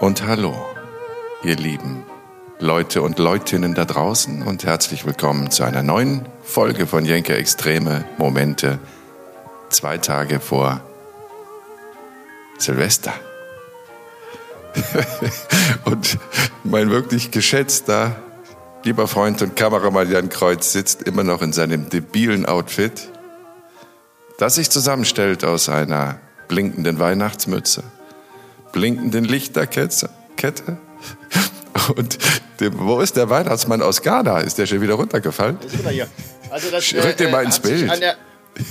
Und hallo, ihr lieben Leute und Leutinnen da draußen und herzlich willkommen zu einer neuen Folge von Jenke Extreme Momente. Zwei Tage vor Silvester. und mein wirklich geschätzter, lieber Freund und Kameramann Jan Kreuz sitzt immer noch in seinem debilen Outfit, das sich zusammenstellt aus einer blinkenden Weihnachtsmütze, blinkenden Lichterkette und dem, wo ist der Weihnachtsmann aus Ghana? Ist der schon wieder runtergefallen? Also das, Rück den äh, mal ins Bild. An der,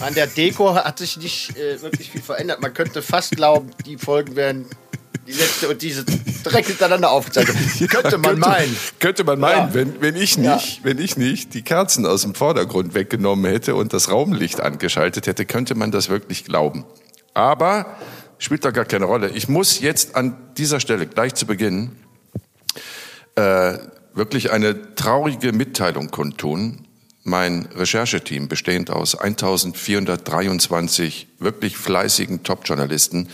an der Deko hat sich nicht äh, wirklich viel verändert. Man könnte fast glauben, die Folgen werden die letzte und diese direkt hintereinander aufgezeichnet. könnte man könnte, meinen. Könnte man meinen, Ja. wenn, wenn, ich Ja. nicht, wenn ich nicht die Kerzen aus dem Vordergrund weggenommen hätte und das Raumlicht angeschaltet hätte, könnte man das wirklich glauben. Aber spielt doch gar keine Rolle. Ich muss jetzt an dieser Stelle gleich zu Beginn äh, wirklich eine traurige Mitteilung kundtun. Mein Rechercheteam, bestehend aus 1423 wirklich fleißigen Top-Journalisten,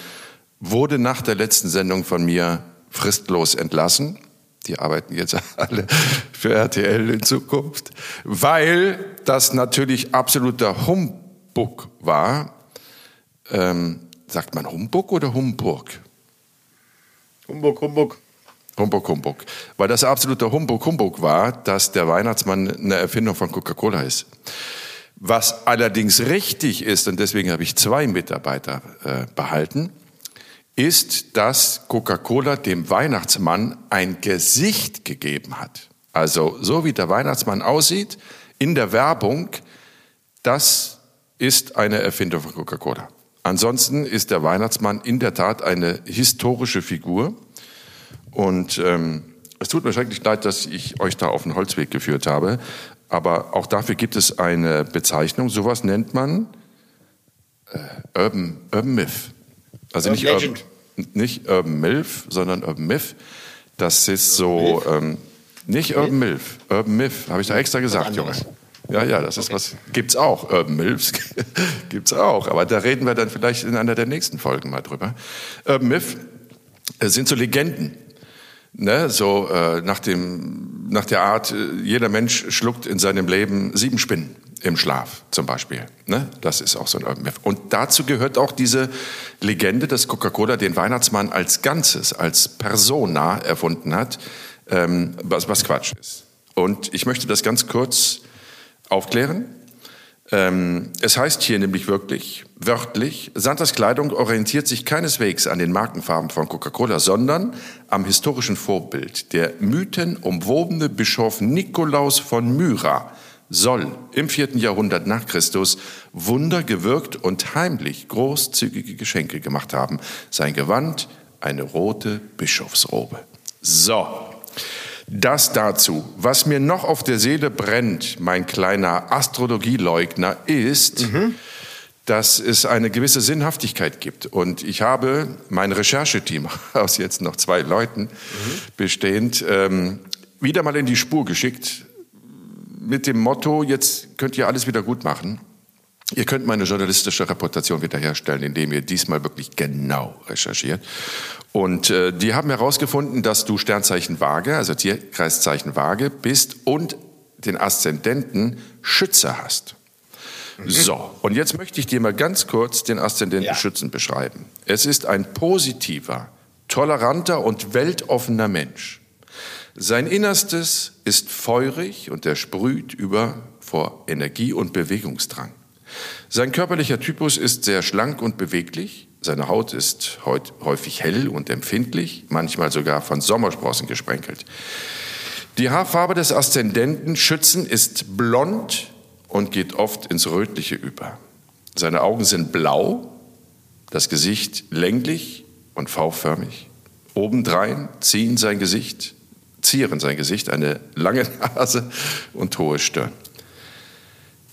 wurde nach der letzten Sendung von mir fristlos entlassen. Die arbeiten jetzt alle für RTL in Zukunft, weil das natürlich absoluter Humbug war. Ähm, sagt man Humbug oder Humburg? Humbug, Humbug. Humbug, Humbug. Weil das absoluter Humbug, Humbug war, dass der Weihnachtsmann eine Erfindung von Coca-Cola ist. Was allerdings richtig ist, und deswegen habe ich zwei Mitarbeiter äh, behalten, ist, dass Coca-Cola dem Weihnachtsmann ein Gesicht gegeben hat. Also so wie der Weihnachtsmann aussieht in der Werbung, das ist eine Erfindung von Coca-Cola. Ansonsten ist der Weihnachtsmann in der Tat eine historische Figur. Und ähm, es tut mir schrecklich leid, dass ich euch da auf den Holzweg geführt habe. Aber auch dafür gibt es eine Bezeichnung. Sowas nennt man äh, Urban, Urban Myth. Also Urban nicht Urban, nicht Urban Milf, sondern Urban Myth. Das ist so, ähm, nicht Urban Milf, Urban Myth, habe ich da extra gesagt, Junge. Ja, ja, das ist was, gibt's auch, Urban Milfs, gibt's auch. Aber da reden wir dann vielleicht in einer der nächsten Folgen mal drüber. Urban Myth äh, sind so Legenden. Ne, so äh, nach, dem, nach der Art, äh, jeder Mensch schluckt in seinem Leben sieben Spinnen im Schlaf zum Beispiel. Ne? Das ist auch so ein Urban Myth. Und dazu gehört auch diese Legende, dass Coca-Cola den Weihnachtsmann als Ganzes, als Persona erfunden hat, ähm, was, was Quatsch ist. Und ich möchte das ganz kurz aufklären. Ähm, es heißt hier nämlich wirklich, wörtlich, Santas Kleidung orientiert sich keineswegs an den Markenfarben von Coca-Cola, sondern am historischen Vorbild. Der mythenumwobene Bischof Nikolaus von Myra soll im vierten Jahrhundert nach Christus Wunder gewirkt und heimlich großzügige Geschenke gemacht haben. Sein Gewand, eine rote Bischofsrobe. So, das dazu. Was mir noch auf der Seele brennt, mein kleiner Astrologieleugner, ist, dass es eine gewisse Sinnhaftigkeit gibt. Und ich habe mein Rechercheteam aus jetzt noch zwei Leuten bestehend ähm, wieder mal in die Spur geschickt mit dem Motto, jetzt könnt ihr alles wieder gut machen. Ihr könnt meine journalistische Reputation wiederherstellen, indem ihr diesmal wirklich genau recherchiert. Und äh, die haben herausgefunden, dass du Sternzeichen Waage, also Tierkreiszeichen Waage bist und den Aszendenten Schütze hast. So, und jetzt möchte ich dir mal ganz kurz den Aszendenten Ja. Schützen beschreiben. Es ist ein positiver, toleranter und weltoffener Mensch. Sein Innerstes ist feurig und er sprüht über vor Energie und Bewegungsdrang. Sein körperlicher Typus ist sehr schlank und beweglich. Seine Haut ist häufig hell und empfindlich, manchmal sogar von Sommersprossen gesprenkelt. Die Haarfarbe des Aszendenten Schützen ist blond und geht oft ins Rötliche über. Seine Augen sind blau, das Gesicht länglich und V-förmig. Obendrein ziehen sein Gesicht, zieren sein Gesicht eine lange Nase und hohe Stirn.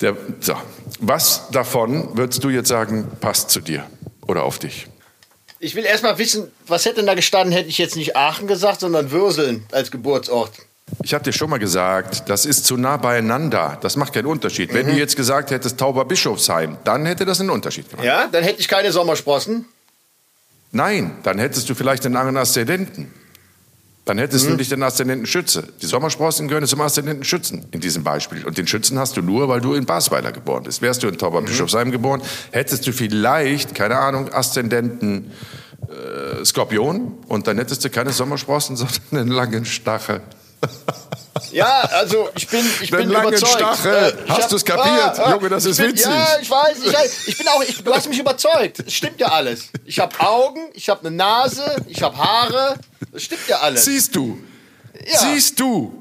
Der, so, was davon würdest du jetzt sagen, passt zu dir oder auf dich? Ich will erst mal wissen, was hätte denn da gestanden, hätte ich jetzt nicht Aachen gesagt, sondern Würseln als Geburtsort. Ich habe dir schon mal gesagt, das ist zu nah beieinander. Das macht keinen Unterschied. Wenn du jetzt gesagt hättest Tauber Bischofsheim, dann hätte das einen Unterschied gemacht. Ja, dann hätte ich keine Sommersprossen. Nein, dann hättest du vielleicht einen anderen Aszendenten. Dann hättest du nicht den Aszendenten Schütze. Die Sommersprossen gehören zum Aszendenten Schützen in diesem Beispiel. Und den Schützen hast du nur, weil du in Basweiler geboren bist. Wärst du in Tauberbischofsheim geboren, hättest du vielleicht, keine Ahnung, Aszendenten äh, Skorpion. Und dann hättest du keine Sommersprossen, sondern einen langen Stachel. Ja, also ich bin, ich Den bin langen überzeugt. Stachel. Äh, Hast hab- du's kapiert? Junge, das ist bin, witzig. Ja, ich weiß, ich weiß. Ich bin auch, ich, du hast mich überzeugt. Es stimmt ja alles. Ich habe Augen, ich habe eine Nase, ich habe Haare. Das stimmt ja alles. Siehst du? Ja. Siehst du?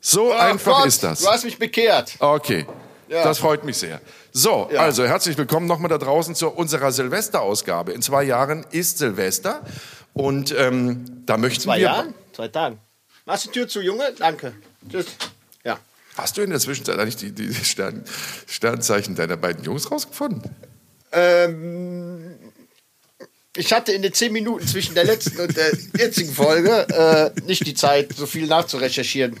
So Oh einfach Gott, ist das. Du hast mich bekehrt. Okay, Ja. das freut mich sehr. So, Ja. also herzlich willkommen nochmal da draußen zu unserer Silvesterausgabe. In zwei Jahren ist Silvester und ähm, da möchten Zwei wir... Jahren? Zwei Tagen. Machst die Tür zu, Junge? Danke. Tschüss. Ja. Hast du in der Zwischenzeit eigentlich die, die Stern, Sternzeichen deiner beiden Jungs rausgefunden? Ähm, ich hatte in den zehn Minuten zwischen der letzten und der jetzigen Folge äh, nicht die Zeit, so viel nachzurecherchieren.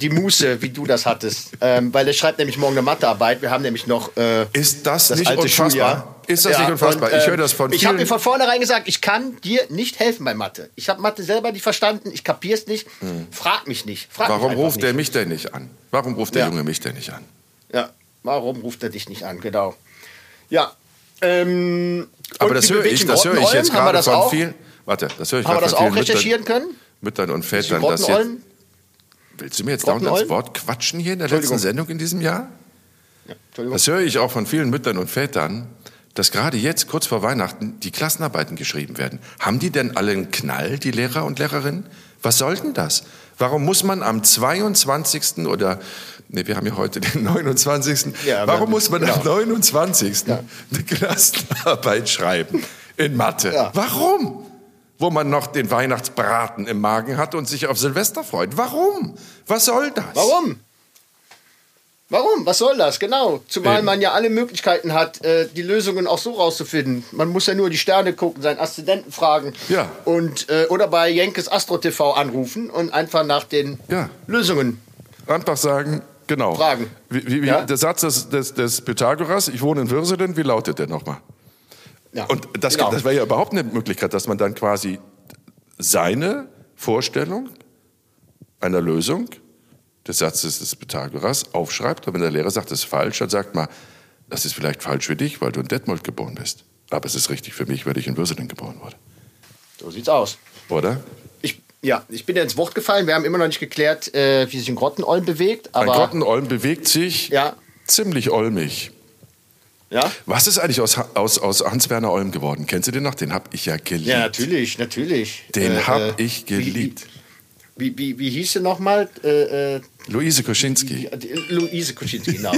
Die Muße, wie du das hattest. Ähm, weil er schreibt nämlich morgen eine Mathearbeit. Wir haben nämlich noch äh, Ist das, das nicht alte unfassbar? Schuljahr. Ist das Ja, nicht unfassbar? und, ich ähm, höre das von Ich habe vielen... mir von vornherein gesagt, ich kann dir nicht helfen bei Mathe. Ich habe Mathe selber nicht verstanden, ich kapier's nicht. Frag mich nicht. Frag mich Hm. Warum einfach ruft nicht. er mich denn nicht an? Warum ruft der Ja. Junge mich denn nicht an? Ja, warum ruft er dich nicht an? Genau. Ja. Ähm, Aber das höre ich, das höre ich jetzt gerade das von auch? vielen... Warte, das höre ich Haben wir gerade das von auch vielen Müttern, recherchieren können? Müttern und Vätern, dass jetzt... Willst du mir jetzt dauernd ans? Wort quatschen hier in der letzten. Sendung in diesem Jahr? Ja. Das höre ich auch von vielen Müttern und Vätern, dass gerade jetzt, kurz vor Weihnachten, die Klassenarbeiten geschrieben werden. Haben die denn alle einen Knall, die Lehrer und Lehrerinnen? Was soll denn das? Warum muss man am 22. oder, nee, wir haben ja heute den 29. Ja, Warum muss man am genau. 29. eine Klassenarbeit schreiben in Mathe? Ja. Warum? Wo man noch den Weihnachtsbraten im Magen hat und sich auf Silvester freut. Warum? Was soll das? Warum? Warum? Was soll das? Genau. Zumal Eben. man ja alle Möglichkeiten hat, äh, die Lösungen auch so rauszufinden. Man muss ja nur die Sterne gucken, seinen Aszendenten fragen. Ja. Und, äh, oder bei Jenkes Astro TV anrufen und einfach nach den Ja. Lösungen. Einfach sagen, genau. Fragen. Wie, wie, wie, Ja? Der Satz des, des, des Pythagoras, ich wohne in Würselen, wie lautet der nochmal? Ja. Und das, Genau. das wäre ja überhaupt eine Möglichkeit, dass man dann quasi seine Vorstellung einer Lösung des Satzes des Pythagoras aufschreibt. Und wenn der Lehrer sagt, das ist falsch, dann sagt man, das ist vielleicht falsch für dich, weil du in Detmold geboren bist. Aber es ist richtig für mich, weil ich in Würselen geboren wurde. so sieht's aus. Oder? Ich, ja, ich bin ja ins Wort gefallen. Wir haben immer noch nicht geklärt, äh, wie sich ein Grottenolm bewegt. Ein Aber Grottenolm bewegt sich Ja. ziemlich olmig. Ja, Was ist eigentlich aus, aus, aus Hans-Werner Olm geworden? Kennst du den noch? Den hab ich ja geliebt. ja, natürlich, natürlich. Den Äh, hab äh, ich geliebt. Wie, wie, wie hieß sie nochmal? Äh, äh, Luise Koschinski. die, die, Luise Kuczynski, genau.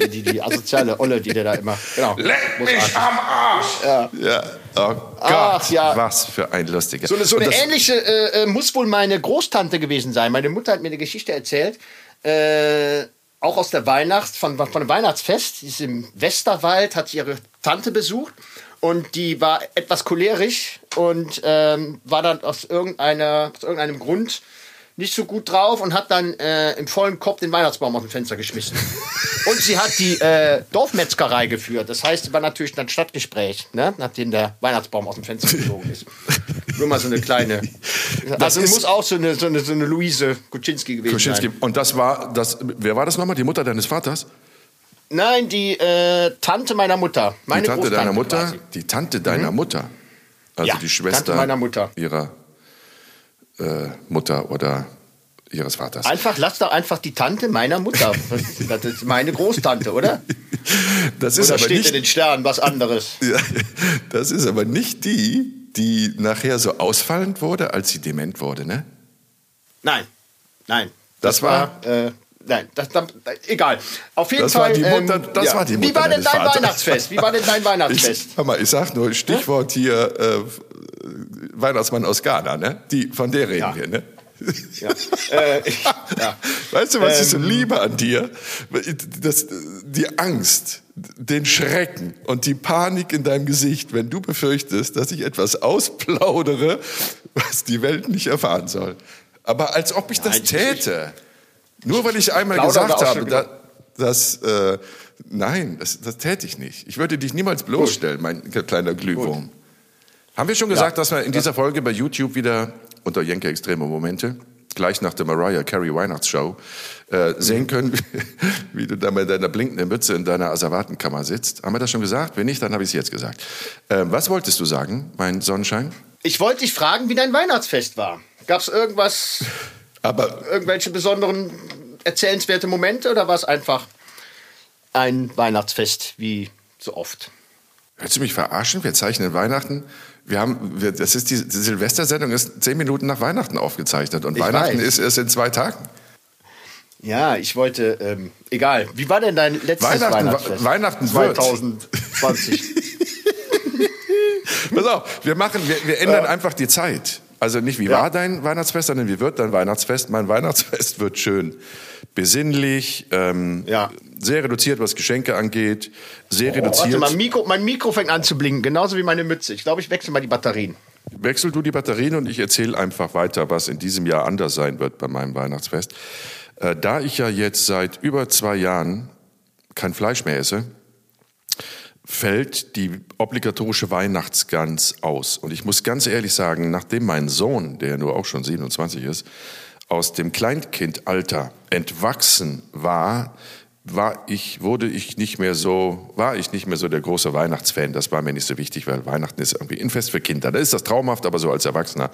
die, die, asoziale Olle, die der da immer. Genau. Großartig. am Arsch! Ja. ja. Oh Gott, Ach, ja. was für ein lustiger. So eine, so eine ähnliche äh, äh, muss wohl meine Großtante gewesen sein. Meine Mutter hat mir eine Geschichte erzählt, äh, auch aus der Weihnachts, von, von einem Weihnachtsfest. Die ist im Westerwald, hat ihre Tante besucht und die war etwas cholerisch und ähm, war dann aus, irgendeiner, aus irgendeinem Grund nicht so gut drauf und hat dann äh, im vollen Kopf den Weihnachtsbaum aus dem Fenster geschmissen. und sie hat die äh, Dorfmetzgerei geführt. Das heißt, sie war natürlich dann Stadtgespräch, ne? nachdem der Weihnachtsbaum aus dem Fenster geflogen ist. Nur mal so eine kleine. Also muss auch so eine, so eine, so eine Luise Kuczynski gewesen Koschinski. sein. Und das war, das, wer war das nochmal? Die Mutter deines Vaters? Nein, die äh, Tante meiner Mutter. Meine die Tante Großtante deiner Mutter? quasi. Die Tante deiner Mutter? Also Ja, die Schwester Tante meiner Mutter. ihrer äh, Mutter oder ihres Vaters. Einfach, lass doch einfach die Tante meiner Mutter. Das ist meine Großtante, oder? Das ist Oder aber steht nicht in den Sternen was anderes? Ja, das ist aber nicht die, die nachher so ausfallend wurde, als sie dement wurde, ne? Nein, nein. Das war- äh, nein, das, das, egal. Auf jeden Das war Fall. die Mutter- das war die Wie Mutter war denn dein Vaters. Weihnachtsfest? Wie war denn dein Ich, Weihnachtsfest? hör mal, ich sag nur Stichwort hier äh, Weihnachtsmann aus Ghana, ne? Die, von der reden Ja. wir, ne? Ja. äh, ich, ja. Weißt du, was ich so Ähm. liebe an dir? Das, die Angst, den Schrecken und die Panik in deinem Gesicht, wenn du befürchtest, dass ich etwas ausplaudere, was die Welt nicht erfahren soll. Aber als ob ich das Nein, ich- täte. Nur weil ich einmal gesagt habe, da, dass, äh, nein, das, das täte ich nicht. Ich würde dich niemals bloßstellen, mein kleiner Glühwurm. Haben wir schon gesagt, dass wir in dieser Folge bei YouTube wieder unter Jenke Extreme Momente, gleich nach der Mariah Carey Weihnachtsshow, äh, sehen können, wie du da mit deiner blinkenden Mütze in deiner Asservatenkammer sitzt. Haben wir das schon gesagt? Wenn nicht, dann habe ich es jetzt gesagt. Äh, was wolltest du sagen, mein Sonnenschein? Ich wollte dich fragen, wie dein Weihnachtsfest war. Gab es irgendwas, Aber irgendwelche besonderen erzählenswerte Momente oder war es einfach ein Weihnachtsfest wie so oft? Willst du mich verarschen? Wir zeichnen Weihnachten. Wir haben, wir, das ist die, die Silvestersendung ist zehn Minuten nach Weihnachten aufgezeichnet und Ich Weihnachten weiß. ist erst in zwei Tagen. Ja, ich wollte, ähm, egal. Wie war denn dein letztes Weihnachten- Weihnachtsfest? Weihnachten wird. 2020. Pass auf, wir machen, wir, wir ändern einfach die Zeit. Also nicht wie Ja. war dein Weihnachtsfest, sondern wie wird dein Weihnachtsfest? Mein Weihnachtsfest wird schön besinnlich, ähm, Ja. Sehr reduziert, was Geschenke angeht, sehr Warte reduziert. mal, Mikro, mein Mikro fängt an zu blinken, genauso wie meine Mütze. Ich glaube, ich wechsle mal die Batterien. Wechsel du die Batterien und ich erzähle einfach weiter, was in diesem Jahr anders sein wird bei meinem Weihnachtsfest. Äh, da ich ja jetzt seit über zwei Jahren kein Fleisch mehr esse, fällt die obligatorische Weihnachtsgans aus. Und ich muss ganz ehrlich sagen, nachdem mein Sohn, der nur auch schon 27 ist, aus dem Kleinkindalter entwachsen war, war ich, wurde ich nicht mehr so, war ich nicht mehr so der große Weihnachtsfan. Das war mir nicht so wichtig, weil Weihnachten ist irgendwie ein Fest für Kinder. Da ist das traumhaft, aber so als Erwachsener,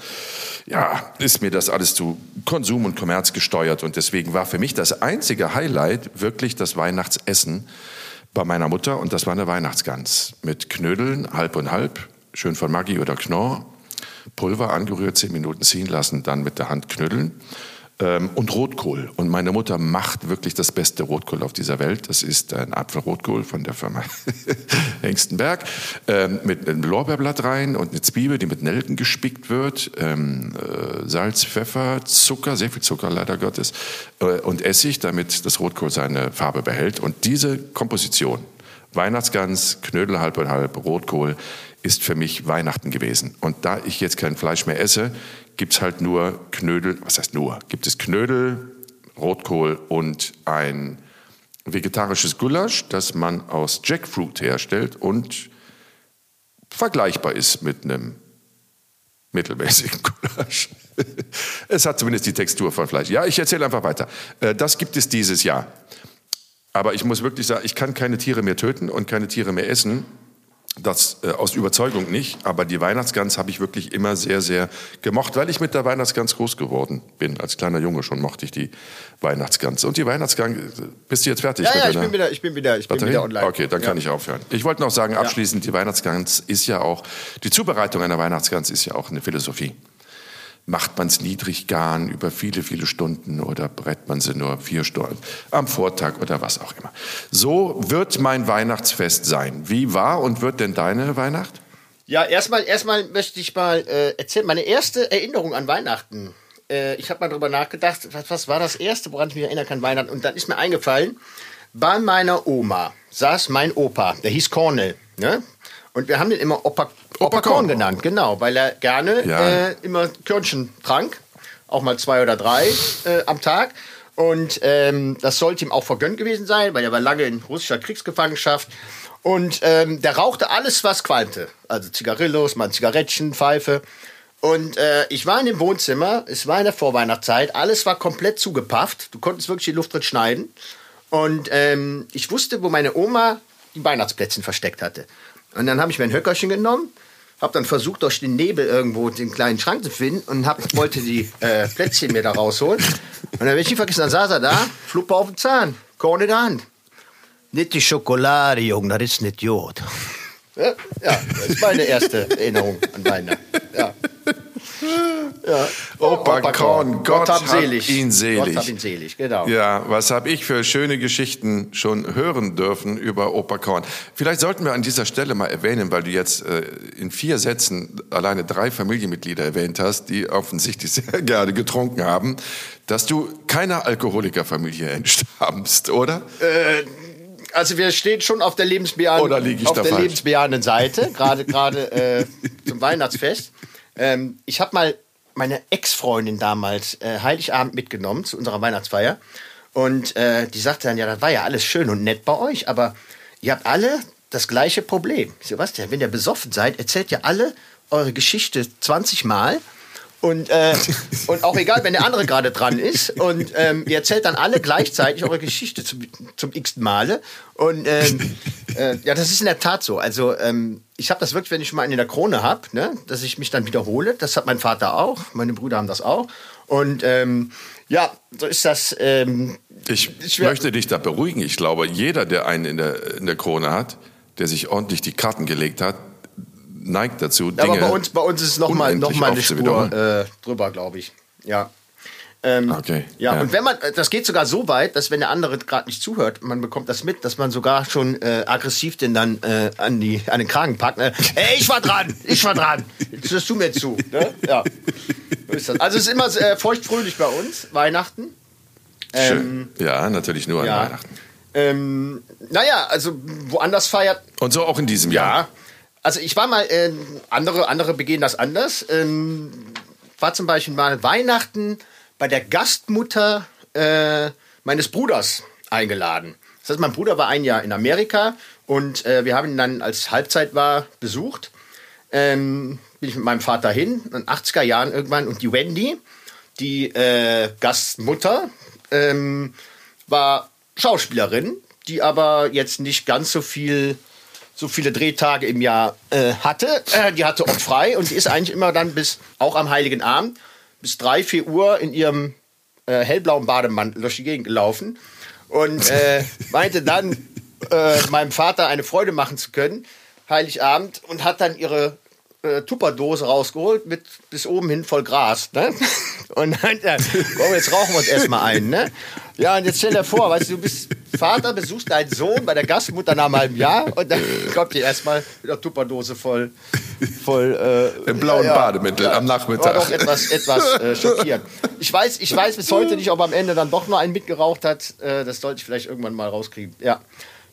ja, ist mir das alles zu Konsum und Kommerz gesteuert. Und deswegen war für mich das einzige Highlight wirklich das Weihnachtsessen bei meiner Mutter. Und das war eine Weihnachtsgans mit Knödeln, halb und halb, schön von Maggi oder Knorr. Pulver angerührt, zehn Minuten ziehen lassen, dann mit der Hand knüddeln. Ähm, und Rotkohl. Und meine Mutter macht wirklich das beste Rotkohl auf dieser Welt. Das ist ein Apfelrotkohl von der Firma Hengstenberg. Ähm, mit einem Lorbeerblatt rein und eine Zwiebel, die mit Nelken gespickt wird. Ähm, äh, Salz, Pfeffer, Zucker, sehr viel Zucker leider Gottes. Äh, und Essig, damit das Rotkohl seine Farbe behält. Und diese Komposition, Weihnachtsgans, Knödel halb und halb, Rotkohl, ist für mich Weihnachten gewesen. Und da ich jetzt kein Fleisch mehr esse, gibt's halt nur Knödel, was heißt nur, gibt es Knödel, Rotkohl und ein vegetarisches Gulasch, das man aus Jackfruit herstellt und vergleichbar ist mit einem mittelmäßigen Gulasch. es hat zumindest die Textur von Fleisch. Ja, ich erzähle einfach weiter. Äh, Das gibt es dieses Jahr. Aber ich muss wirklich sagen, ich kann keine Tiere mehr töten und keine Tiere mehr essen. Das äh, aus Überzeugung nicht, aber die Weihnachtsgans habe ich wirklich immer sehr, sehr gemocht, weil ich mit der Weihnachtsgans groß geworden bin. Als kleiner Junge schon mochte ich die Weihnachtsgans. Und die Weihnachtsgans, äh, bist du jetzt fertig? Ja, ja, ich deiner bin wieder, ich bin wieder, ich bin wieder online. Okay, dann kann ja. ich aufhören. Ich wollte noch sagen, abschließend, die Weihnachtsgans ist ja auch, die Zubereitung einer Weihnachtsgans ist ja auch eine Philosophie. Macht man es niedrig garen über viele, viele Stunden oder brett man sie nur vier Stunden am Vortag oder was auch immer. So wird mein Weihnachtsfest sein. Wie war und wird denn deine Weihnacht? Ja, erstmal, erstmal möchte ich mal äh, erzählen, meine erste Erinnerung an Weihnachten. Äh, ich habe mal drüber nachgedacht, was, was war das erste, woran ich mich erinnern kann, Weihnachten? Und dann ist mir eingefallen, bei meiner Oma saß mein Opa, der hieß Cornel, ne? Und wir haben den immer Opa, Opa, Korn Korn. genannt, genau, weil er gerne Ja. äh, immer Körnchen trank, auch mal zwei oder drei äh, am Tag. Und ähm, das sollte ihm auch vergönnt gewesen sein, weil er war lange in russischer Kriegsgefangenschaft. Und ähm, der rauchte alles, was qualmte. Also Zigarillos, mal ein Zigarettchen, Pfeife. Und äh, ich war in dem Wohnzimmer, es war in der Vorweihnachtszeit, alles war komplett zugepafft. Du konntest wirklich die Luft drin schneiden. Und ähm, ich wusste, wo meine Oma die Weihnachtsplätzchen versteckt hatte. Und dann habe ich mir ein Höckerchen genommen, habe dann versucht, durch den Nebel irgendwo den kleinen Schrank zu finden und hab, wollte die äh, Plätzchen mir da rausholen. Und dann werde ich nie vergessen, dann saß er da, Fluppe auf dem Zahn, Korn in der Hand. Nicht die Schokolade, Junge, das ist nicht Jod. Ja, ja, das ist meine erste Erinnerung an Weihnachten. Ja. Ja. Opa Korn, Gott hab selig. ihn selig. Gott hab ihn selig, genau. Ja, was habe ich für schöne Geschichten schon hören dürfen über Opa Korn. Vielleicht sollten wir an dieser Stelle mal erwähnen, weil du jetzt äh, in vier Sätzen alleine drei Familienmitglieder erwähnt hast, die offensichtlich sehr gerne getrunken haben, dass du keiner Alkoholikerfamilie entstammst, oder? Also wir stehen schon auf der, lebensbejahenden, auf der falsch? lebensbejahenden Seite, gerade gerade äh, zum Weihnachtsfest. Ähm, ich habe mal meine Ex-Freundin damals äh, Heiligabend mitgenommen zu unserer Weihnachtsfeier. Und äh, die sagte dann, ja, das war ja alles schön und nett bei euch, aber ihr habt alle das gleiche Problem. Denn? Wenn ihr besoffen seid, erzählt ihr alle eure Geschichte 20 Mal Und, äh, und auch egal, wenn der andere gerade dran ist. Und ähm, ihr erzählt dann alle gleichzeitig eure Geschichte zum, zum x Male. Und ähm, äh, ja, das ist in der Tat so. Also ähm, ich habe das wirklich, wenn ich mal einen in der Krone habe, ne, dass ich mich dann wiederhole. Das hat mein Vater auch, meine Brüder haben das auch. Und ähm, ja, so ist das. Ähm, ich möchte dich da beruhigen. Ich glaube, jeder, der einen in der, in der Krone hat, der sich ordentlich die Karten gelegt hat, neigt dazu. Dinge aber bei uns, bei uns ist es nochmal noch mal eine Spur äh, drüber, glaube ich. Ja. Ähm, okay. Ja, ja, und wenn man, das geht sogar so weit, dass wenn der andere gerade nicht zuhört, man bekommt das mit, dass man sogar schon äh, aggressiv den dann äh, an, die, an den Kragen packt. Ne? Ey, ich war dran, ich war dran. Jetzt hörst du mir zu. Ne? Ja. Also es ist immer äh, feuchtfröhlich bei uns, Weihnachten. Ähm, Schön. Ja, natürlich nur an ja. Weihnachten. Ähm, naja, also woanders feiert. Und so auch in diesem Jahr. Ja. Also ich war mal, äh, andere, andere begehen das anders. Ähm, war zum Beispiel mal Weihnachten bei der Gastmutter äh, meines Bruders eingeladen. Das heißt, mein Bruder war ein Jahr in Amerika und äh, wir haben ihn dann, als Halbzeit war, besucht. Ähm, bin ich mit meinem Vater hin, in den 80er Jahren irgendwann. Und die Wendy, die äh, Gastmutter, ähm, war Schauspielerin, die aber jetzt nicht ganz so viel so viele Drehtage im Jahr äh, hatte. Äh, die hatte oft frei und die ist eigentlich immer dann bis, auch am Heiligen Abend, bis drei, vier Uhr in ihrem äh, hellblauen Bademantel durch die Gegend gelaufen und äh, meinte dann, äh, meinem Vater eine Freude machen zu können, Heiligabend, und hat dann ihre äh, Tupperdose rausgeholt mit bis oben hin voll Gras. Ne? Und dann, komm, jetzt rauchen wir uns erstmal ein. Ne? Ja, und jetzt stell dir vor, weißt du, du bist Vater, besuchst deinen Sohn bei der Gastmutter nach einem halben Jahr und dann kommt dir erstmal mit der Tupperdose voll. voll äh, Im blauen ja, Bademittel ja, am Nachmittag. War doch etwas, etwas äh, schockierend. Ich weiß, ich weiß bis heute nicht, ob am Ende dann doch nur einen mitgeraucht hat. Äh, das sollte ich vielleicht irgendwann mal rauskriegen. Ja.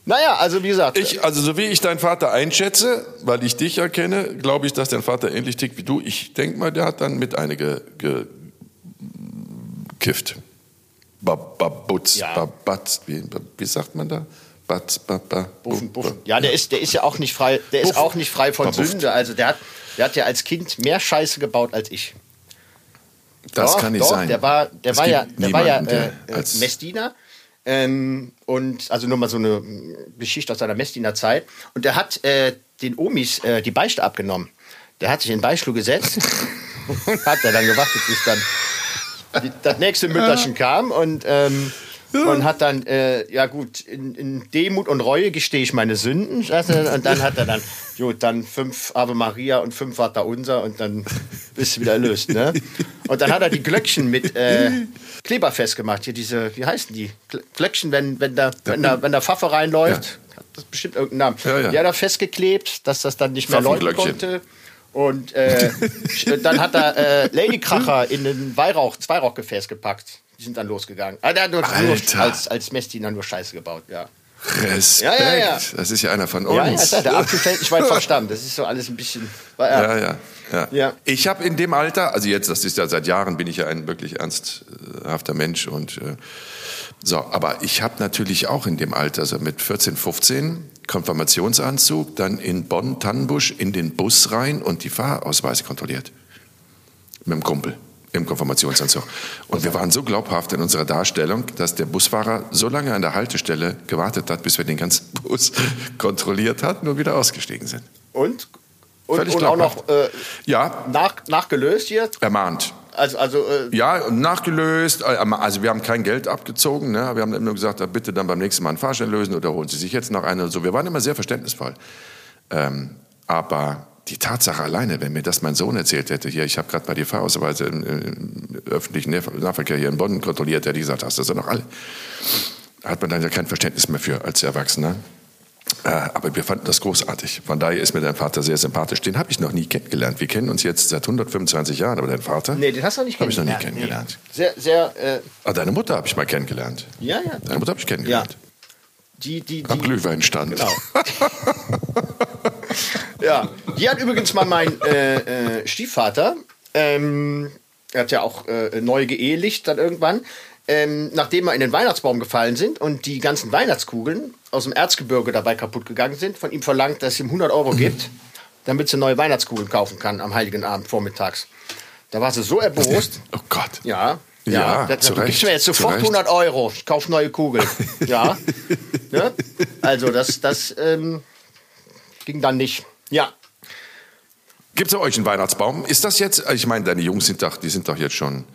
Naja, also wie gesagt. Ich, also so wie ich deinen Vater einschätze, weil ich dich ja kenne, glaube ich, dass dein Vater ähnlich tickt wie du. Ich denke mal, der hat dann mit einige gekifft. Babutz, ja. Babatz, wie, wie sagt man da? Batz, Baba, Buffen, Buffen. Ja, der ist, der ist ja auch nicht frei, der ist auch nicht frei von Babufft. Sünde. Also der hat, der hat ja als Kind mehr Scheiße gebaut als ich. Das doch, kann nicht doch, sein. Der war, der war ja, der war ja äh, äh Messdiener. Ähm, und also nur mal so eine Geschichte aus seiner Messdiener Zeit. Und der hat äh, den Omis äh, die Beichte abgenommen. Der hat sich in den Beistuhl gesetzt und hat er dann gewartet, bis dann die, das nächste Mütterchen kam und, ähm, und hat dann, äh, ja gut, in, in, Demut und Reue gestehe ich meine Sünden. Und dann hat er dann, gut, dann fünf Ave Maria und fünf Vater Unser und dann bist du wieder erlöst. Ne? Und dann hat er die Glöckchen mit äh, Kleber festgemacht. Hier diese, wie heißen die? Glöckchen, wenn, wenn, da, wenn, da, wenn da Pfaffe reinläuft. Ja. Hat das bestimmt irgendeinen Namen. Ja, ja. Die hat er festgeklebt, dass das dann nicht mehr läuten konnte. Und äh, dann hat er äh, Ladykracher in den Weihrauch, Zweirauchgefäß gepackt. Die sind dann losgegangen. Ah, der hat nur, nur als, als Messdiener nur Scheiße gebaut, ja. Respekt. Ja, ja, ja. Das ist ja einer von uns. Ja, ja, ja der Apfel fällt nicht weit vom Stamm. Das ist so alles ein bisschen. Ja, ja. ja. ja. Ich habe in dem Alter, also jetzt, das ist ja seit Jahren, bin ich ja ein wirklich ernsthafter Mensch und äh, so, aber ich habe natürlich auch in dem Alter, also mit 14, 15, Konfirmationsanzug, dann in Bonn-Tannenbusch in den Bus rein und die Fahrausweise kontrolliert. Mit dem Kumpel im Konfirmationsanzug. Und wir waren so glaubhaft in unserer Darstellung, dass der Busfahrer so lange an der Haltestelle gewartet hat, bis wir den ganzen Bus kontrolliert hatten und wieder ausgestiegen sind. Und? Und, und auch noch äh, ja. nach, nachgelöst hier? Ermahnt. Also, also, äh ja, nachgelöst. Äh, also wir haben kein Geld abgezogen. Ne? Wir haben immer gesagt, bitte dann beim nächsten Mal einen Fahrschein lösen oder holen Sie sich jetzt noch einen. so. Wir waren immer sehr verständnisvoll. Ähm, aber die Tatsache alleine, wenn mir das mein Sohn erzählt hätte, hier, ich habe gerade mal die Fahrausweise im, im, öffentlichen Nahverkehr hier in Bonn kontrolliert, hätte ich gesagt, hast du das doch alle. Hat man dann ja kein Verständnis mehr für als Erwachsener. Äh, aber wir fanden das großartig. Von daher ist mir dein Vater sehr sympathisch. Den habe ich noch nie kennengelernt. Wir kennen uns jetzt seit 125 Jahren, aber dein Vater? Nee, den hast du noch nicht kennengelernt. Habe ich noch nie kennengelernt. Nee. Sehr, sehr. Äh ah, deine Mutter habe ich mal kennengelernt. Ja, ja. Deine Mutter habe ich kennengelernt. Ja. Die, die, die, Am Glühweinstand. Genau. ja, die hat übrigens mal mein äh, äh, Stiefvater. Ähm, er hat ja auch äh, neu geehelicht dann irgendwann ähm, nachdem wir in den Weihnachtsbaum gefallen sind und die ganzen Weihnachtskugeln aus dem Erzgebirge dabei kaputt gegangen sind, von ihm verlangt, dass es ihm 100 Euro gibt, damit sie neue Weihnachtskugeln kaufen kann am Heiligen Abend vormittags. Da war sie so erbost. Oh Gott. Ja. Ja, das, zu du gibst mir jetzt sofort Recht. 100 Euro. Ich kaufe neue Kugeln. Ja. ne? Also das, das ähm, ging dann nicht. Ja. Gibt es bei euch einen Weihnachtsbaum? Ist das jetzt, ich meine, deine Jungs sind doch, die sind doch jetzt schon,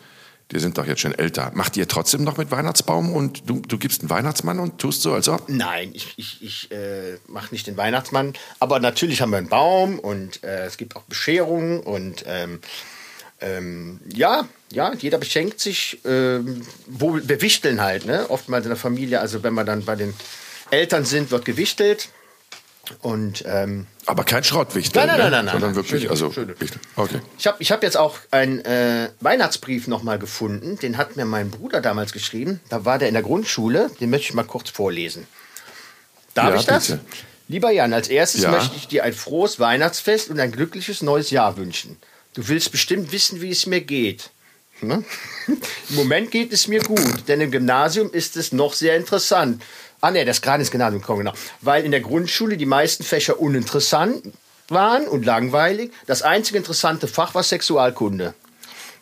die sind doch jetzt schon älter. Macht ihr trotzdem noch mit Weihnachtsbaum und du, du gibst einen Weihnachtsmann und tust so, als ob? Nein, ich, ich, ich äh, mache nicht den Weihnachtsmann. Aber natürlich haben wir einen Baum und äh, es gibt auch Bescherungen und ähm, ähm, ja, ja, jeder beschenkt sich. Ähm, wo, wir wichteln halt, ne? Oftmals in der Familie. Also wenn wir dann bei den Eltern sind, wird gewichtelt. Und ähm, Aber kein Schrottwichtel, Nein, nein, ne? nein, nein, nein, sondern wirklich, Schöne, also schöne. Okay. Ich habe ich hab jetzt auch einen äh, Weihnachtsbrief noch mal gefunden. Den hat mir mein Bruder damals geschrieben. Da war der in der Grundschule. Den möchte ich mal kurz vorlesen. Darf Ja, ich das? bitte. Lieber Jan, als erstes Ja. möchte ich dir ein frohes Weihnachtsfest und ein glückliches neues Jahr wünschen. Du willst bestimmt wissen, wie es mir geht. Ne? Im Moment geht es mir gut, denn im Gymnasium ist es noch sehr interessant. Ah ne, das ins Gymnasium gekommen, genau. Weil in der Grundschule die meisten Fächer uninteressant waren und langweilig. Das einzige interessante Fach war Sexualkunde.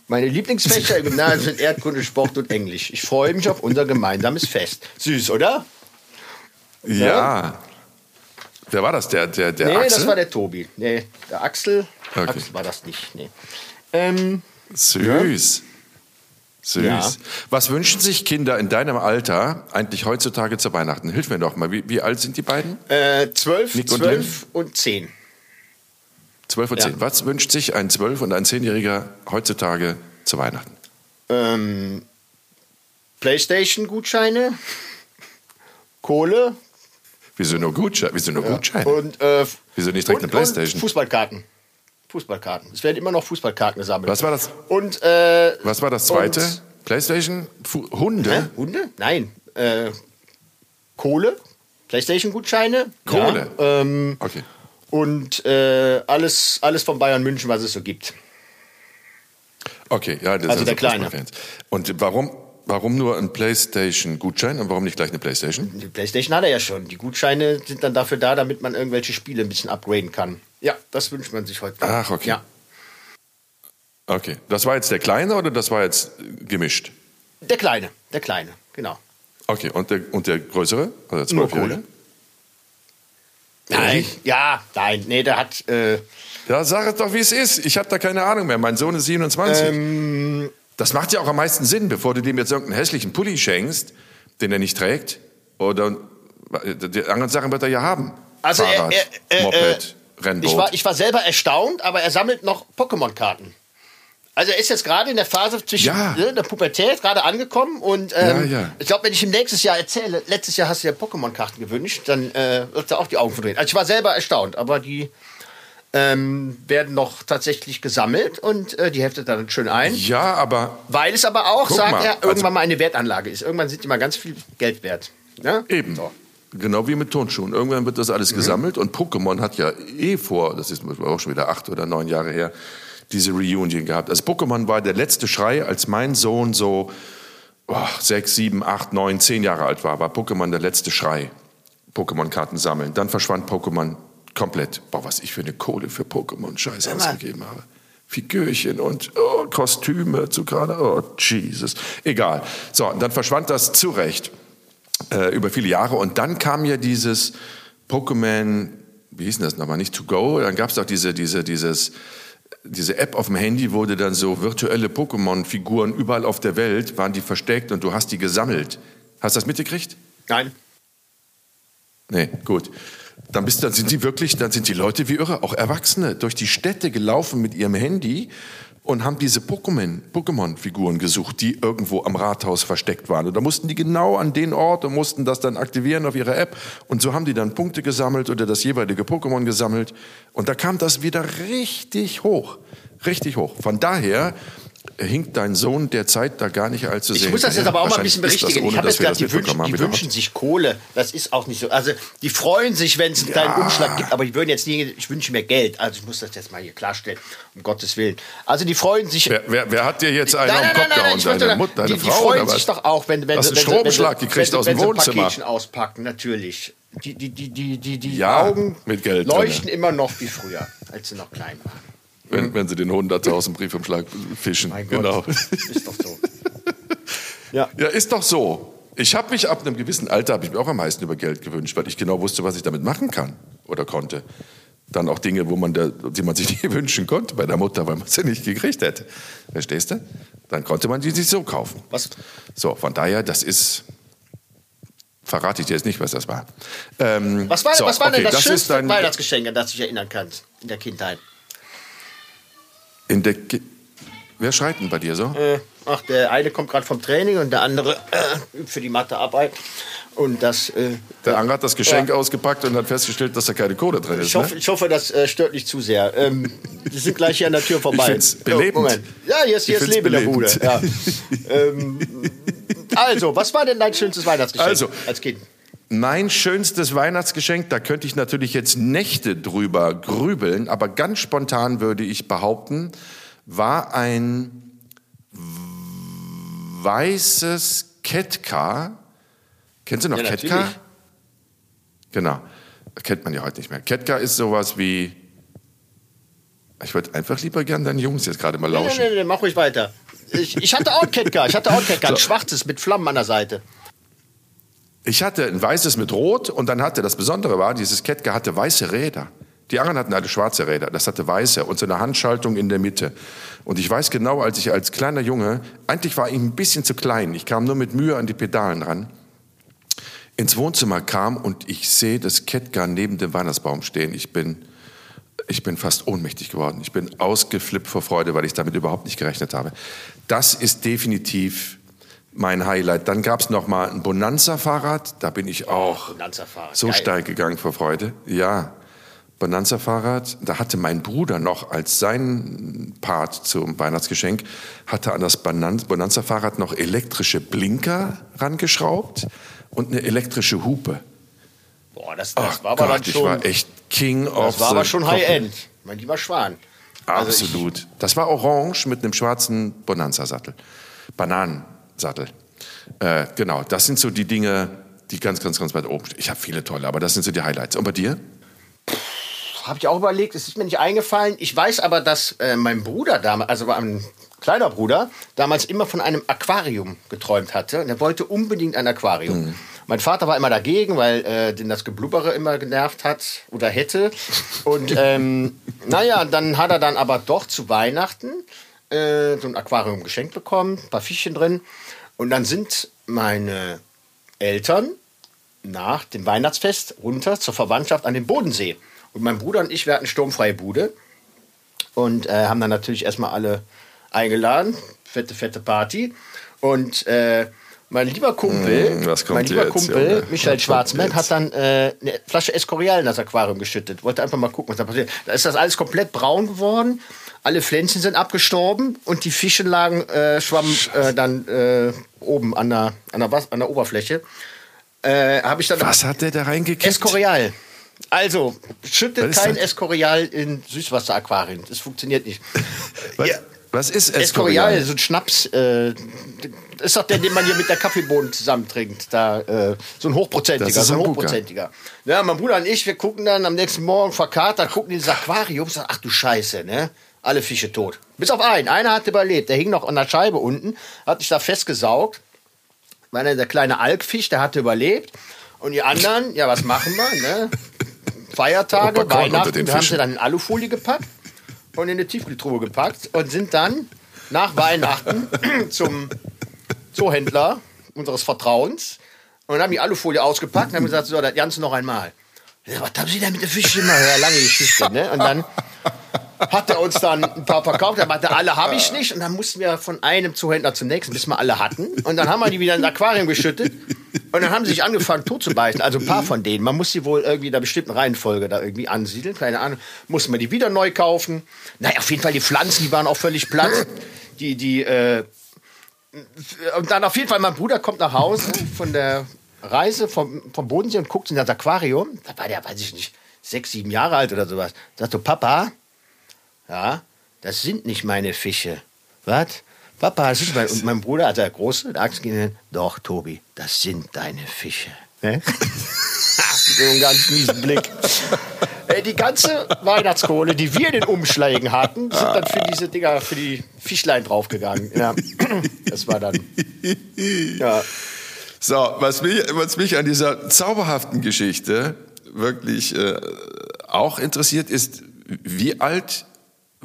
Meine Lieblingsfächer im Gymnasium sind Erdkunde, Sport und Englisch. Ich freue mich auf unser gemeinsames Fest. Süß, oder? Ja. Wer war das? Der, der, der nee, Axel? das war der Tobi. Nee, der Axel. Okay. Axel war das nicht. Nee. Ähm, Süß. Süß. Ja. Was wünschen sich Kinder in deinem Alter eigentlich heutzutage zu Weihnachten? Hilf mir doch mal. Wie, wie alt sind die beiden? äh, 12, Nick und 12 und 10. Zwölf und Ja. zehn. Was wünscht sich ein Zwölf- und ein Zehnjähriger heutzutage zu Weihnachten? Ähm, Playstation-Gutscheine, Kohle Wieso nur Gutscheine? Wieso nur Gutscheine? und, äh, Wieso nicht direkt und, eine Playstation? Und Fußballkarten. Fußballkarten. Es werden immer noch Fußballkarten gesammelt. Was war das? Und, äh, Was war das zweite? Playstation? Fu Hunde? Hä? Hunde? Nein. Äh, Kohle, Playstation-Gutscheine. Kohle? Ja, ähm, Okay. und äh, alles, alles von Bayern München, was es so gibt. Okay, ja, das Also sind der so Kleine. Und warum, warum nur ein Playstation-Gutschein und warum nicht gleich eine Playstation? Die Playstation hat er ja schon. Die Gutscheine sind dann dafür da, damit man irgendwelche Spiele ein bisschen upgraden kann. Ja, das wünscht man sich heute. Ach, okay. Ja. Okay. Das war jetzt der Kleine oder das war jetzt äh, gemischt? Der Kleine, der Kleine, genau. Okay, und der, und der Größere? Also der Nur? Kohle. Nein, ja, nein, nee, der hat, äh, Ja, sag es doch, wie es ist. Ich habe da keine Ahnung mehr. Mein Sohn ist 27. Ähm, das macht ja auch am meisten Sinn, bevor du dem jetzt irgendeinen hässlichen Pulli schenkst, den er nicht trägt. Oder die anderen Sachen wird er ja haben. Also er- Fahrrad, er- er- Moped, Rennboot. ich war, ich war selber erstaunt, aber er sammelt noch Pokémon-Karten. Also er ist jetzt gerade in der Phase zwischen Ja. ne, der Pubertät gerade angekommen und ähm, Ja, ja. ich glaube, wenn ich ihm nächstes Jahr erzähle, letztes Jahr hast du dir Pokémon-Karten gewünscht, dann äh, wird er auch die Augen verdrehen. Also ich war selber erstaunt, aber die ähm, werden noch tatsächlich gesammelt und äh, die heftet dann schön ein. ja, aber Weil es aber auch, sagt mal, er, irgendwann also- mal eine Wertanlage ist. Irgendwann sind die mal ganz viel Geld wert. Ne? Eben. Genau wie mit Turnschuhen. Irgendwann wird das alles Mhm. gesammelt und Pokémon hat ja eh vor, das ist auch schon wieder acht oder neun Jahre her, diese Reunion gehabt. Also Pokémon war der letzte Schrei, als mein Sohn so oh, sechs, sieben, acht, neun, zehn Jahre alt war, war Pokémon der letzte Schrei. Pokémon-Karten sammeln. Dann verschwand Pokémon komplett. Boah, was ich für eine Kohle für Pokémon-Scheiße ausgegeben habe. Figürchen und oh, Kostüme zu gerade. Oh, Jesus. Egal. So, und dann verschwand das zurecht äh, über viele Jahre. Und dann kam ja dieses Pokémon, wie hieß denn das nochmal, nicht To Go, dann gab es auch diese, diese, dieses, diese App auf dem Handy, wo du dann so virtuelle Pokémon-Figuren überall auf der Welt waren die versteckt und du hast die gesammelt. Hast du das mitgekriegt? Nein. Nee, gut. Dann, bist, dann sind die wirklich, dann sind die Leute wie irre, auch Erwachsene, durch die Städte gelaufen mit ihrem Handy und haben diese Pokémon, Pokémon-Figuren gesucht, die irgendwo am Rathaus versteckt waren. Und da mussten die genau an den Ort und mussten das dann aktivieren auf ihrer App. Und so haben die dann Punkte gesammelt oder das jeweilige Pokémon gesammelt. Und da kam das wieder richtig hoch. Richtig hoch. Von daher hinkt dein Sohn derzeit da gar nicht allzu sehr Ich muss das jetzt aber auch mal ein bisschen berichtigen. Ich ohne habe dass jetzt gesagt, die, wünschen, die wünschen sich Kohle. Das ist auch nicht so. Also die freuen sich, wenn es einen kleinen Umschlag gibt, aber die würden jetzt nie, ich wünsche mir Geld. Also ich muss das jetzt mal hier klarstellen, um Gottes Willen. Also die freuen sich. Wer, wer, wer hat dir jetzt einen Nein, auf den Kopf gehauen? ich Deine sagen, Mutter, deine die, die Frau freuen oder sich doch auch, wenn, wenn Hast wenn, sie- Stromschlag wenn, gekriegt wenn, aus wenn dem ein Wohnzimmer? Paketchen auspacken, natürlich. Die, die, die, die, die, die Ja, Augen leuchten drinne. immer noch wie früher, als sie noch klein waren. Wenn, wenn sie den 100.000 Briefumschlag fischen. Mein Gott, genau. ist doch so. Ja. Ja, ist doch so. Ich habe mich ab einem gewissen Alter, habe ich mir auch am meisten über Geld gewünscht, weil ich genau wusste, was ich damit machen kann oder konnte. Dann auch Dinge, wo man der, die man sich nie wünschen konnte bei der Mutter, weil man sie nicht gekriegt hätte. Verstehst du? Dann konnte man die sich so kaufen. Was? So, von daher, das ist. Verrate ich dir jetzt nicht, was das war. Ähm, Was war, so, was war denn okay, das, ist schönste dein- Weihnachtsgeschenk, an das du dich erinnern kannst in der Kindheit? In der Ki Wer schreit denn bei dir so? Äh, ach, der eine kommt gerade vom Training und der andere äh, übt für die Mathearbeit. Und das. Äh, Der Anger hat das Geschenk ausgepackt und hat festgestellt, dass da keine Kohle drin ist. ich, hoffe, Ne? ich hoffe, das äh, stört nicht zu sehr. Ähm, wir sind gleich hier an der Tür vorbei. find's belebend. Oh, Moment. Ja, Ich ist find's Leben in der Bude. Ja. ähm, also, was war denn dein schönstes Weihnachtsgeschenk Also, als Kind? Mein schönstes Weihnachtsgeschenk, da könnte ich natürlich jetzt Nächte drüber grübeln, aber ganz spontan würde ich behaupten, war ein weißes Ketka. Kennst du noch Ja, Ketka? natürlich. Genau. Kennt man ja heute nicht mehr. Ketka ist sowas wie. Ich würde einfach lieber gern deinen Jungs jetzt gerade mal lauschen. nee, nee, nee, mach ruhig weiter. Ich, ich hatte auch Ketka. Ich hatte auch Ketka. Ein schwarzes mit Flammen an der Seite. Ich hatte ein weißes mit Rot und dann hatte, das Besondere war, dieses Ketka hatte weiße Räder. Die anderen hatten alle schwarze Räder, das hatte weiße und so eine Handschaltung in der Mitte. Und ich weiß genau, als ich als kleiner Junge, eigentlich war ich ein bisschen zu klein, ich kam nur mit Mühe an die Pedalen ran, ins Wohnzimmer kam und ich sehe das Ketka neben dem Weihnachtsbaum stehen. Ich bin, ich bin fast ohnmächtig geworden. Ich bin ausgeflippt vor Freude, weil ich damit überhaupt nicht gerechnet habe. Das ist definitiv mein Highlight. Dann gab es noch mal ein Bonanza-Fahrrad. Da bin ich auch Bonanza-Fahrrad, so geil. steil gegangen vor Freude. Ja, Bonanza-Fahrrad. Da hatte mein Bruder noch als sein Part zum Weihnachtsgeschenk, hatte an das Bonan- Bonanza-Fahrrad noch elektrische Blinker rangeschraubt und eine elektrische Hupe. Boah, das, das Ach war aber Gott, dann ich schon. war echt King of das war aber schon. High-End. Mein lieber Schwan. Also ich- Absolut. das war orange mit einem schwarzen Bonanza-Sattel. Bananensattel. Äh, genau, das sind so die Dinge, die ganz, ganz, ganz weit oben stehen. Ich habe viele tolle, aber das sind so die Highlights. Und bei dir? Habe ich auch überlegt, es ist mir nicht eingefallen. Ich weiß aber, dass äh, mein Bruder damals, also ein kleiner Bruder, damals immer von einem Aquarium geträumt hatte. Und er wollte unbedingt ein Aquarium. Mein Vater war immer dagegen, weil äh, den das Geblubbere immer genervt hat oder hätte. Und ähm, naja, dann hat er dann aber doch zu Weihnachten äh, so ein Aquarium geschenkt bekommen, ein paar Fischchen drin. Und dann sind meine Eltern nach dem Weihnachtsfest runter zur Verwandtschaft an den Bodensee. Und mein Bruder und ich, wir hatten sturmfreie Bude und äh, haben dann natürlich erstmal alle eingeladen. Fette, fette Party. Und äh, mein lieber Kumpel, Mm, kommt mein lieber jetzt, Kumpel, Junge? Michael Schwarzmann, hat dann äh, eine Flasche Escorial in das Aquarium geschüttet. Wollte einfach mal gucken, was da passiert. Da ist das alles komplett braun geworden. Alle Pflänzchen sind abgestorben und die Fische lagen, äh, schwammen äh, dann äh, oben an der, an der, Was- an der Oberfläche. Äh, Habe ich dann Was hat der da reingekippt? Escorial. Also, schüttet kein das? Escorial in Süßwasseraquarien. Das funktioniert nicht. Was, Ja. was ist Escorial, Escorial? so ein Schnaps. Äh, das ist doch der, den man hier mit der Kaffeebohnen zusammentrinkt. Da, äh, so ein hochprozentiger. Das ist so ein hochprozentiger. Ja, mein Bruder und ich, wir gucken dann am nächsten Morgen verkatert, gucken in dieses Aquarium und sagen, ach du Scheiße, ne? Alle Fische tot. Bis auf einen. Einer hat überlebt. Der hing noch an der Scheibe unten, hat sich da festgesaugt. Dann der kleine Alkfisch, der hatte überlebt. Und die anderen, ja, was machen wir, ne? Feiertage, Weihnachten, haben sie dann in Alufolie gepackt und in eine Tiefkühltruhe gepackt und sind dann nach Weihnachten zum Zoohändler unseres Vertrauens und haben die Alufolie ausgepackt und haben gesagt, so, das Ganze noch einmal. Was haben Sie denn mit den Fischen immer? Ja, lange Geschichte, ne? Und dann hat er uns dann ein paar verkauft. Er meinte, alle habe ich nicht. Und dann mussten wir von einem Zuhändler zum nächsten, bis wir alle hatten. Und dann haben wir die wieder ins Aquarium geschüttet. Und dann haben sie sich angefangen, tot zu beißen. Also ein paar von denen. Man muss sie wohl irgendwie in einer bestimmten Reihenfolge da irgendwie ansiedeln. Keine Ahnung. Mussten wir die wieder neu kaufen. Naja, auf jeden Fall die Pflanzen, die waren auch völlig platt. Die, die, äh, und dann auf jeden Fall, mein Bruder kommt nach Hause von der Reise vom, vom Bodensee und guckt in das Aquarium. Da war der, weiß ich nicht, sechs, sieben Jahre alt oder sowas. Sagt so, Papa, ja, das sind nicht meine Fische. Was? Papa, das ist mein, und mein Bruder, also der Große, der ging hin, doch, Tobi, das sind deine Fische. Ne? so einen ganz miesen Blick. Die ganze Weihnachtskohle, die wir in den Umschlägen hatten, sind dann für diese Dinger, für die Fischlein draufgegangen. Ja. Das war dann. Ja. So, was mich, was mich an dieser zauberhaften Geschichte wirklich äh, auch interessiert, ist, wie alt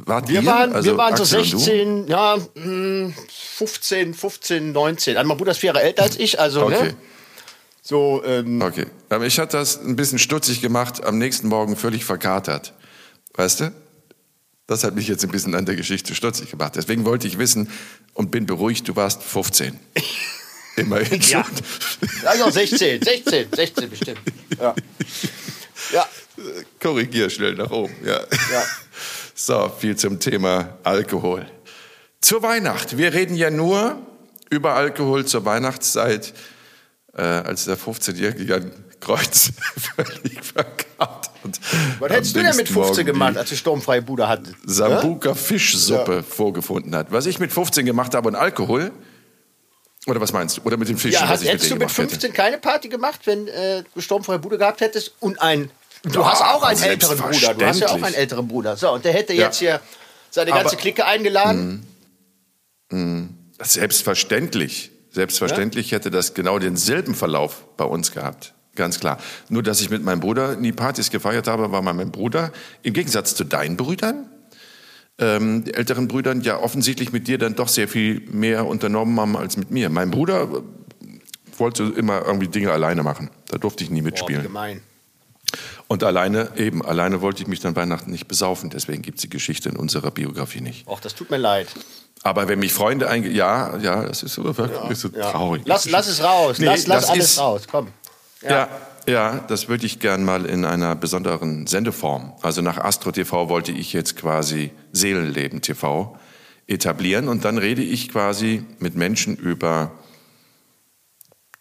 wart Wir ihr? waren, Also wir waren so Axel und du? 16, ja, hm, 15, 15, 19. Also mein Bruder ist vier Jahre älter als ich, also Okay. ne? So, ähm, Okay. Aber ich hatte das ein bisschen stutzig gemacht, am nächsten Morgen völlig verkatert. Weißt du? Das hat mich jetzt ein bisschen an der Geschichte stutzig gemacht. Deswegen wollte ich wissen und bin beruhigt, du warst 15. Immerhin Ja. also 16, 16, 16 bestimmt. Ja. Ja, Korrigier schnell nach oben. Ja. Ja. So, viel zum Thema Alkohol. Zur Weihnacht. Wir reden ja nur über Alkohol zur Weihnachtszeit, äh, als der 15-Jährige Jan Kreuz völlig verkatert. was hättest du denn mit nächsten 15 Morgen gemacht, als du sturmfreie Bude hattest? Sambuka Fischsuppe vorgefunden hat. Was ich mit 15 gemacht habe und Alkohol, oder was meinst du? Oder mit den Fischen, Ja, was hast, ich mit hättest du denen mit gemacht 15 keine Party gemacht, wenn äh, du sturmfreie Bude gehabt hättest und ein. Du hast auch einen älteren Bruder. Du hast ja auch einen älteren Bruder. So, und der hätte Ja. jetzt hier seine ganze Aber-. Clique eingeladen. hätte? Selbstverständlich. Selbstverständlich hätte das genau denselben Verlauf bei uns gehabt. Ganz klar. Nur, dass ich mit meinem Bruder nie Partys gefeiert habe, war mein Bruder, im Gegensatz zu deinen Brüdern, ähm, älteren Brüdern, ja offensichtlich mit dir dann doch sehr viel mehr unternommen haben als mit mir. Mein Bruder wollte immer irgendwie Dinge alleine machen. Da durfte ich nie Boah, mitspielen. gemein. Und alleine, eben, alleine wollte ich mich dann Weihnachten nicht besaufen. Deswegen gibt es die Geschichte in unserer Biografie nicht. Och, das tut mir leid. Aber wenn mich Freunde einge... Ja, ja, das ist so, wirklich so Ja. traurig. Lass, lass es raus. Nee, lass lass alles ist- raus. Komm. Ja. ja, das würde ich gern mal in einer besonderen Sendeform. Also nach Astro TV wollte ich jetzt quasi Seelenleben TV etablieren und dann rede ich quasi mit Menschen über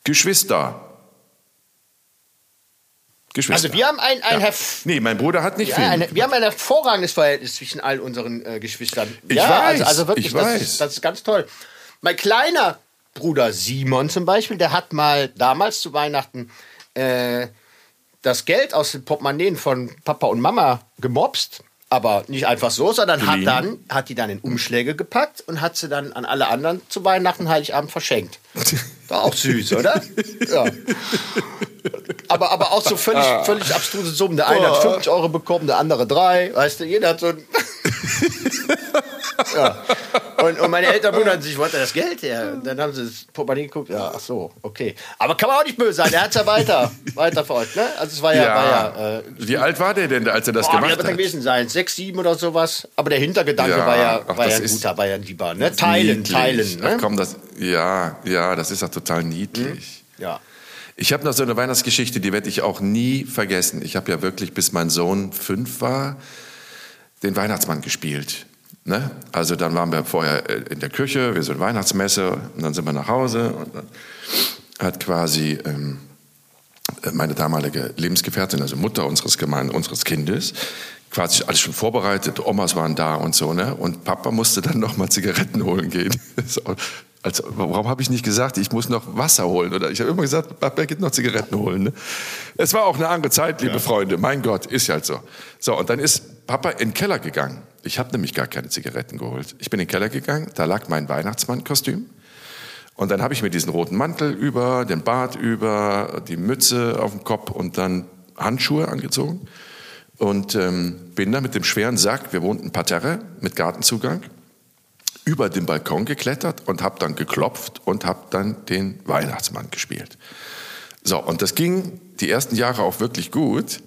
Geschwister. Geschwister. Also wir haben ein, ein, ja. Nee, mein Bruder hat nicht ja, viel. eine, wir haben ein hervorragendes Verhältnis zwischen all unseren äh, Geschwistern. Ich ja, weiß, also, also wirklich, ich das, weiß. Ist, das ist ganz toll. Mein kleiner Bruder Simon zum Beispiel, der hat mal damals zu Weihnachten äh, das Geld aus den Portemonnaies von Papa und Mama gemobst. Aber nicht einfach so, sondern hat, dann, hat die dann in Umschläge gepackt und hat sie dann an alle anderen zu Weihnachten, Heiligabend verschenkt. War auch süß, oder? Ja. Aber, aber auch so völlig, völlig abstruse Summen. Der eine hat 50 Euro bekommen, der andere drei. Weißt du, jeder hat so ein. Ja. und, und meine Eltern wundern sich, wo hat er das Geld her? Und dann haben sie das Portemonnaie geguckt. Ja, ach so, okay. Aber kann man auch nicht böse sein. Er hat es ja weiter, weiter verfolgt. Ne? Also es war ja. ja. War ja äh, Wie alt war der denn, als er das Boah, wie gemacht er hat? gewesen sein? Sechs, sieben oder sowas. Aber der Hintergedanke Ja, war ja, ach, war ja ein guter, war ja ein lieber. Ne? Teilen, Niedlich. teilen. Ne? Ach komm, das, ja, ja, das ist doch total niedlich. Ja. Ich habe noch so eine Weihnachtsgeschichte, die werde ich auch nie vergessen. Ich habe ja wirklich, bis mein Sohn fünf war, den Weihnachtsmann gespielt. Ne? Also dann waren wir vorher äh, in der Küche, wir sind Weihnachtsmesse und dann sind wir nach Hause und dann hat quasi ähm, meine damalige Lebensgefährtin, also Mutter unseres, Gemein unseres Kindes, quasi alles schon vorbereitet, Omas waren da und so, ne? Und Papa musste dann noch mal Zigaretten holen gehen. So, Also, warum habe ich nicht gesagt, ich muss noch Wasser holen? Oder ich habe immer gesagt, Papa geht noch Zigaretten holen. Ne? Es war auch eine andere Zeit, liebe Freunde. Mein Gott, ist ja halt so. So, und dann ist Papa in den Keller gegangen. Ich habe nämlich gar keine Zigaretten geholt. Ich bin in den Keller gegangen, da lag mein Weihnachtsmannkostüm. Und dann habe ich mir diesen roten Mantel über, den Bart über, die Mütze auf dem Kopf und dann Handschuhe angezogen. Und ähm, bin dann mit dem schweren Sack, wir wohnten Parterre mit Gartenzugang, über den Balkon geklettert und habe dann geklopft und habe dann den Weihnachtsmann gespielt. So, und das ging die ersten Jahre auch wirklich gut,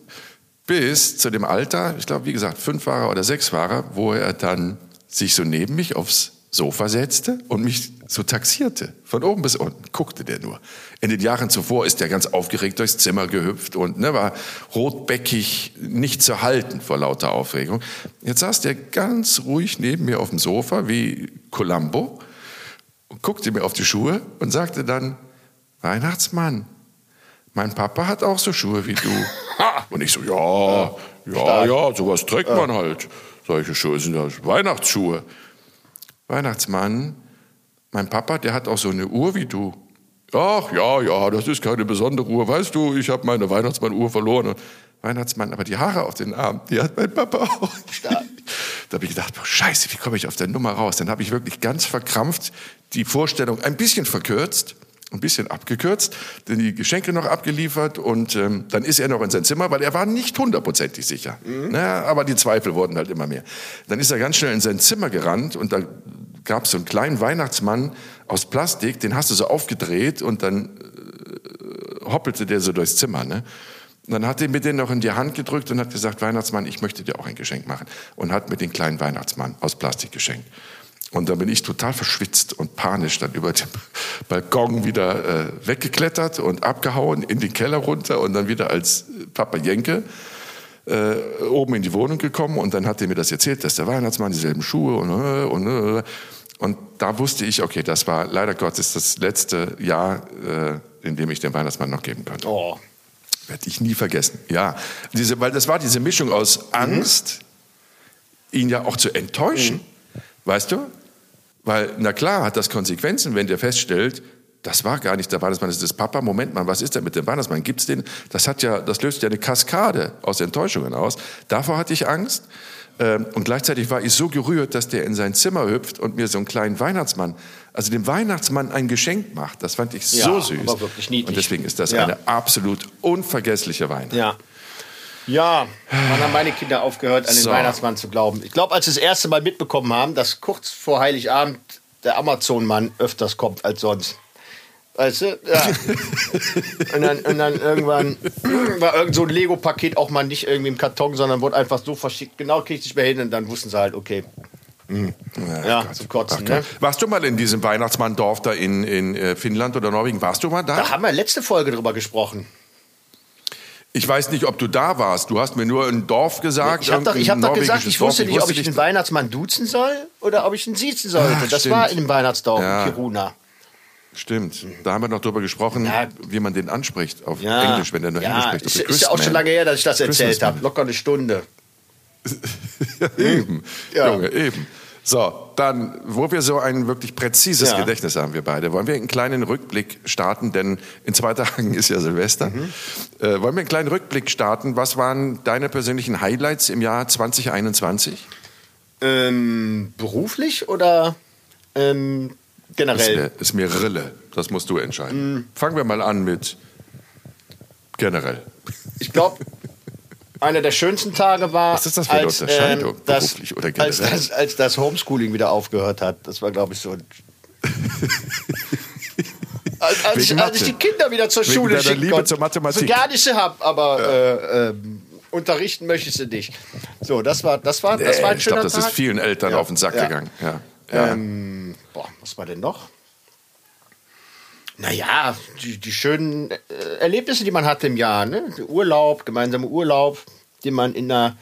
bis zu dem Alter, ich glaube, wie gesagt, fünf war er oder sechs war er, wo er dann sich so neben mich aufs Sofa setzte und mich so taxierte. Von oben bis unten guckte der nur. In den Jahren zuvor ist er ganz aufgeregt durchs Zimmer gehüpft und ne, war rotbäckig, nicht zu halten vor lauter Aufregung. Jetzt saß der ganz ruhig neben mir auf dem Sofa wie Columbo und guckte mir auf die Schuhe und sagte dann, Weihnachtsmann, mein Papa hat auch so Schuhe wie du. Und ich so, ja, ja, ja, sowas trägt man halt. Solche Schuhe sind ja Weihnachtsschuhe. Weihnachtsmann, mein Papa, der hat auch so eine Uhr wie du. Ach ja, ja, das ist keine besondere Uhr. Weißt du, ich habe meine Weihnachtsmann-Uhr verloren. Und Weihnachtsmann, aber die Haare auf den Armen, die hat mein Papa auch. Da habe ich gedacht, boah, scheiße, wie komme ich auf der Nummer raus? Dann habe ich wirklich ganz verkrampft die Vorstellung ein bisschen verkürzt, ein bisschen abgekürzt, denn die Geschenke noch abgeliefert und ähm, dann ist er noch in sein Zimmer, weil er war nicht hundertprozentig sicher. Mhm. Na, aber die Zweifel wurden halt immer mehr. Dann ist er ganz schnell in sein Zimmer gerannt und da gab es so einen kleinen Weihnachtsmann aus Plastik, den hast du so aufgedreht und dann äh, hoppelte der so durchs Zimmer. Ne? Und dann hat er mir den noch in die Hand gedrückt und hat gesagt, Weihnachtsmann, ich möchte dir auch ein Geschenk machen. Und hat mir den kleinen Weihnachtsmann aus Plastik geschenkt. Und dann bin ich total verschwitzt und panisch dann über den Balkon wieder äh, weggeklettert und abgehauen in den Keller runter und dann wieder als Papa Jenke äh, oben in die Wohnung gekommen und dann hat er mir das erzählt, dass der Weihnachtsmann dieselben Schuhe und äh, und äh, und da wusste ich, okay, das war leider Gottes das letzte Jahr, äh, in dem ich den Weihnachtsmann noch geben konnte. Oh. Werde ich nie vergessen. Ja, diese, weil das war diese Mischung aus Angst, mhm. ihn ja auch zu enttäuschen, mhm. weißt du? Weil, na klar, hat das Konsequenzen, wenn der feststellt, das war gar nicht der Weihnachtsmann, das ist das Papa. Moment mal, was ist denn mit dem Weihnachtsmann? Gibt's den? Das hat ja, das löst ja eine Kaskade aus Enttäuschungen aus. Davor hatte ich Angst. Ähm, und gleichzeitig war ich so gerührt, dass der in sein Zimmer hüpft und mir so einen kleinen Weihnachtsmann, also dem Weihnachtsmann ein Geschenk macht. Das fand ich so ja, süß. Aber wirklich niedlich. Und deswegen ist das ja. eine absolut unvergessliche Weihnacht. Ja. Ja, wann haben meine Kinder aufgehört, an den so. Weihnachtsmann zu glauben? Ich glaube, als sie das erste Mal mitbekommen haben, dass kurz vor Heiligabend der Amazon-Mann öfters kommt als sonst. Weißt du? Ja. und, dann, und dann irgendwann war irgend so ein Lego-Paket auch mal nicht irgendwie im Karton, sondern wurde einfach so verschickt. Genau kriegte ich mehr hin und dann wussten sie halt, okay. Mhm. Ja, ja Gott. zum Kotzen. Ne? Warst du mal in diesem Weihnachtsmann-Dorf da in, in äh, Finnland oder Norwegen? Warst du mal da? Da haben wir letzte Folge drüber gesprochen. Ich weiß nicht, ob du da warst. Du hast mir nur ein Dorf gesagt. Ich habe doch, hab doch gesagt, ich wusste nicht, ob ich den Weihnachtsmann duzen soll oder ob ich ihn siezen sollte. Ach, das stimmt. war in dem Weihnachtsdorf ja. in Kiruna. Stimmt. Da haben wir noch drüber gesprochen, ja. wie man den anspricht auf ja. Englisch, wenn der nur ja. Englisch spricht. Ist, ist ja auch schon lange her, dass ich das erzählt habe. Locker eine Stunde. ja, eben. Junge, eben. So, dann, wo wir so ein wirklich präzises ja. Gedächtnis haben, wir beide, wollen wir einen kleinen Rückblick starten, denn in zwei Tagen ist ja Silvester. Mhm. Äh, wollen wir einen kleinen Rückblick starten? Was waren deine persönlichen Highlights im Jahr 2021? Ähm, beruflich oder ähm, generell? Ist mir, ist mir Rille, das musst du entscheiden. Mhm. Fangen wir mal an mit generell. Ich glaube, einer der schönsten Tage war, Was ist das für eine als, Unterscheidung, ähm, das, beruflich oder generell? Als das, als das Homeschooling wieder aufgehört hat. Das war, glaube ich, so ein als, als, ich, als, ich, die Kinder wieder zur Wegen Schule schicken Liebe zur Mathematik. So gar nicht habe, aber ja. äh, äh, unterrichten möchte ich sie nicht. So, das war, das war, das war ein schöner Ich glaube, das ist vielen Eltern ja. auf den Sack ja. gegangen. Ja. Ähm, boah, was war denn noch? Naja, die, die schönen äh, Erlebnisse, die man hatte im Jahr. Ne? Urlaub, gemeinsame Urlaub, den man in einer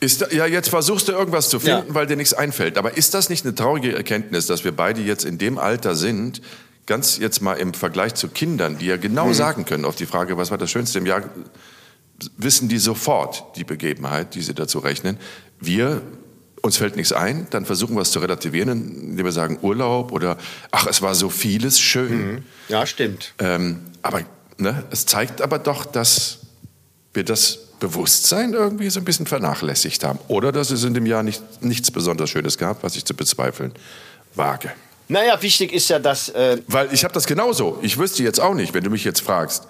ist da, ja, jetzt versuchst du irgendwas zu finden, ja. weil dir nichts einfällt. Aber ist das nicht eine traurige Erkenntnis, dass wir beide jetzt in dem Alter sind, ganz jetzt mal im Vergleich zu Kindern, die ja genau mhm. sagen können auf die Frage, was war das Schönste im Jahr, wissen die sofort die Begebenheit, die sie dazu rechnen. Wir uns fällt nichts ein, dann versuchen wir es zu relativieren, indem wir sagen Urlaub oder ach, es war so vieles schön. Mhm. Ja, stimmt. Ähm, aber ne, es zeigt aber doch, dass wir das Bewusstsein irgendwie so ein bisschen vernachlässigt haben. Oder dass es in dem Jahr nicht, nichts besonders Schönes gab, was ich zu bezweifeln wage. Naja, wichtig ist ja, dass... Äh Weil ich habe das genauso. Ich wüsste jetzt auch nicht, wenn du mich jetzt fragst,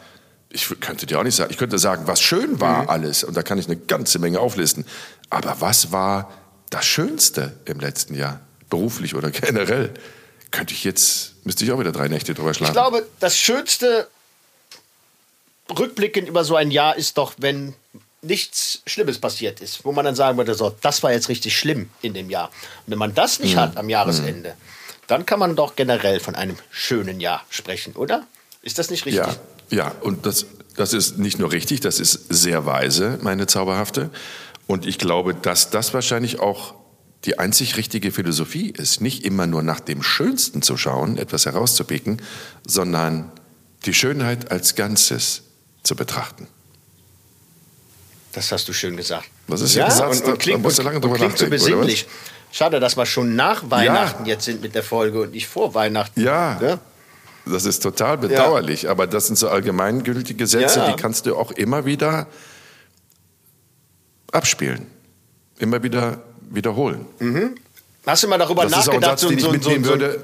ich könnte dir auch nicht sagen, ich könnte sagen, was schön war mhm. alles. Und da kann ich eine ganze Menge auflisten. Aber was war das Schönste im letzten Jahr, beruflich oder generell, könnte ich jetzt, müsste ich auch wieder drei Nächte drüber schlafen. Ich glaube, das Schönste rückblickend über so ein Jahr ist doch, wenn nichts Schlimmes passiert ist, wo man dann sagen würde, so, das war jetzt richtig schlimm in dem Jahr. Und wenn man das nicht mhm. hat am Jahresende, mhm. dann kann man doch generell von einem schönen Jahr sprechen, oder? Ist das nicht richtig? Ja, ja. und das, das ist nicht nur richtig, das ist sehr weise, meine Zauberhafte. Und ich glaube, dass das wahrscheinlich auch die einzig richtige Philosophie ist, nicht immer nur nach dem Schönsten zu schauen, etwas herauszupicken, sondern die Schönheit als Ganzes zu betrachten. Das hast du schön gesagt. Was ist ja, gesagt? Und, und klingt, und, lange und klingt so besinnlich. Schade, dass wir schon nach Weihnachten ja. jetzt sind mit der Folge und nicht vor Weihnachten. Ja. ja? Das ist total bedauerlich, ja. aber das sind so allgemeingültige Sätze, die kannst du auch immer wieder abspielen. Immer wieder wiederholen. Hast du mal darüber Das nachgedacht, Satz, so, so,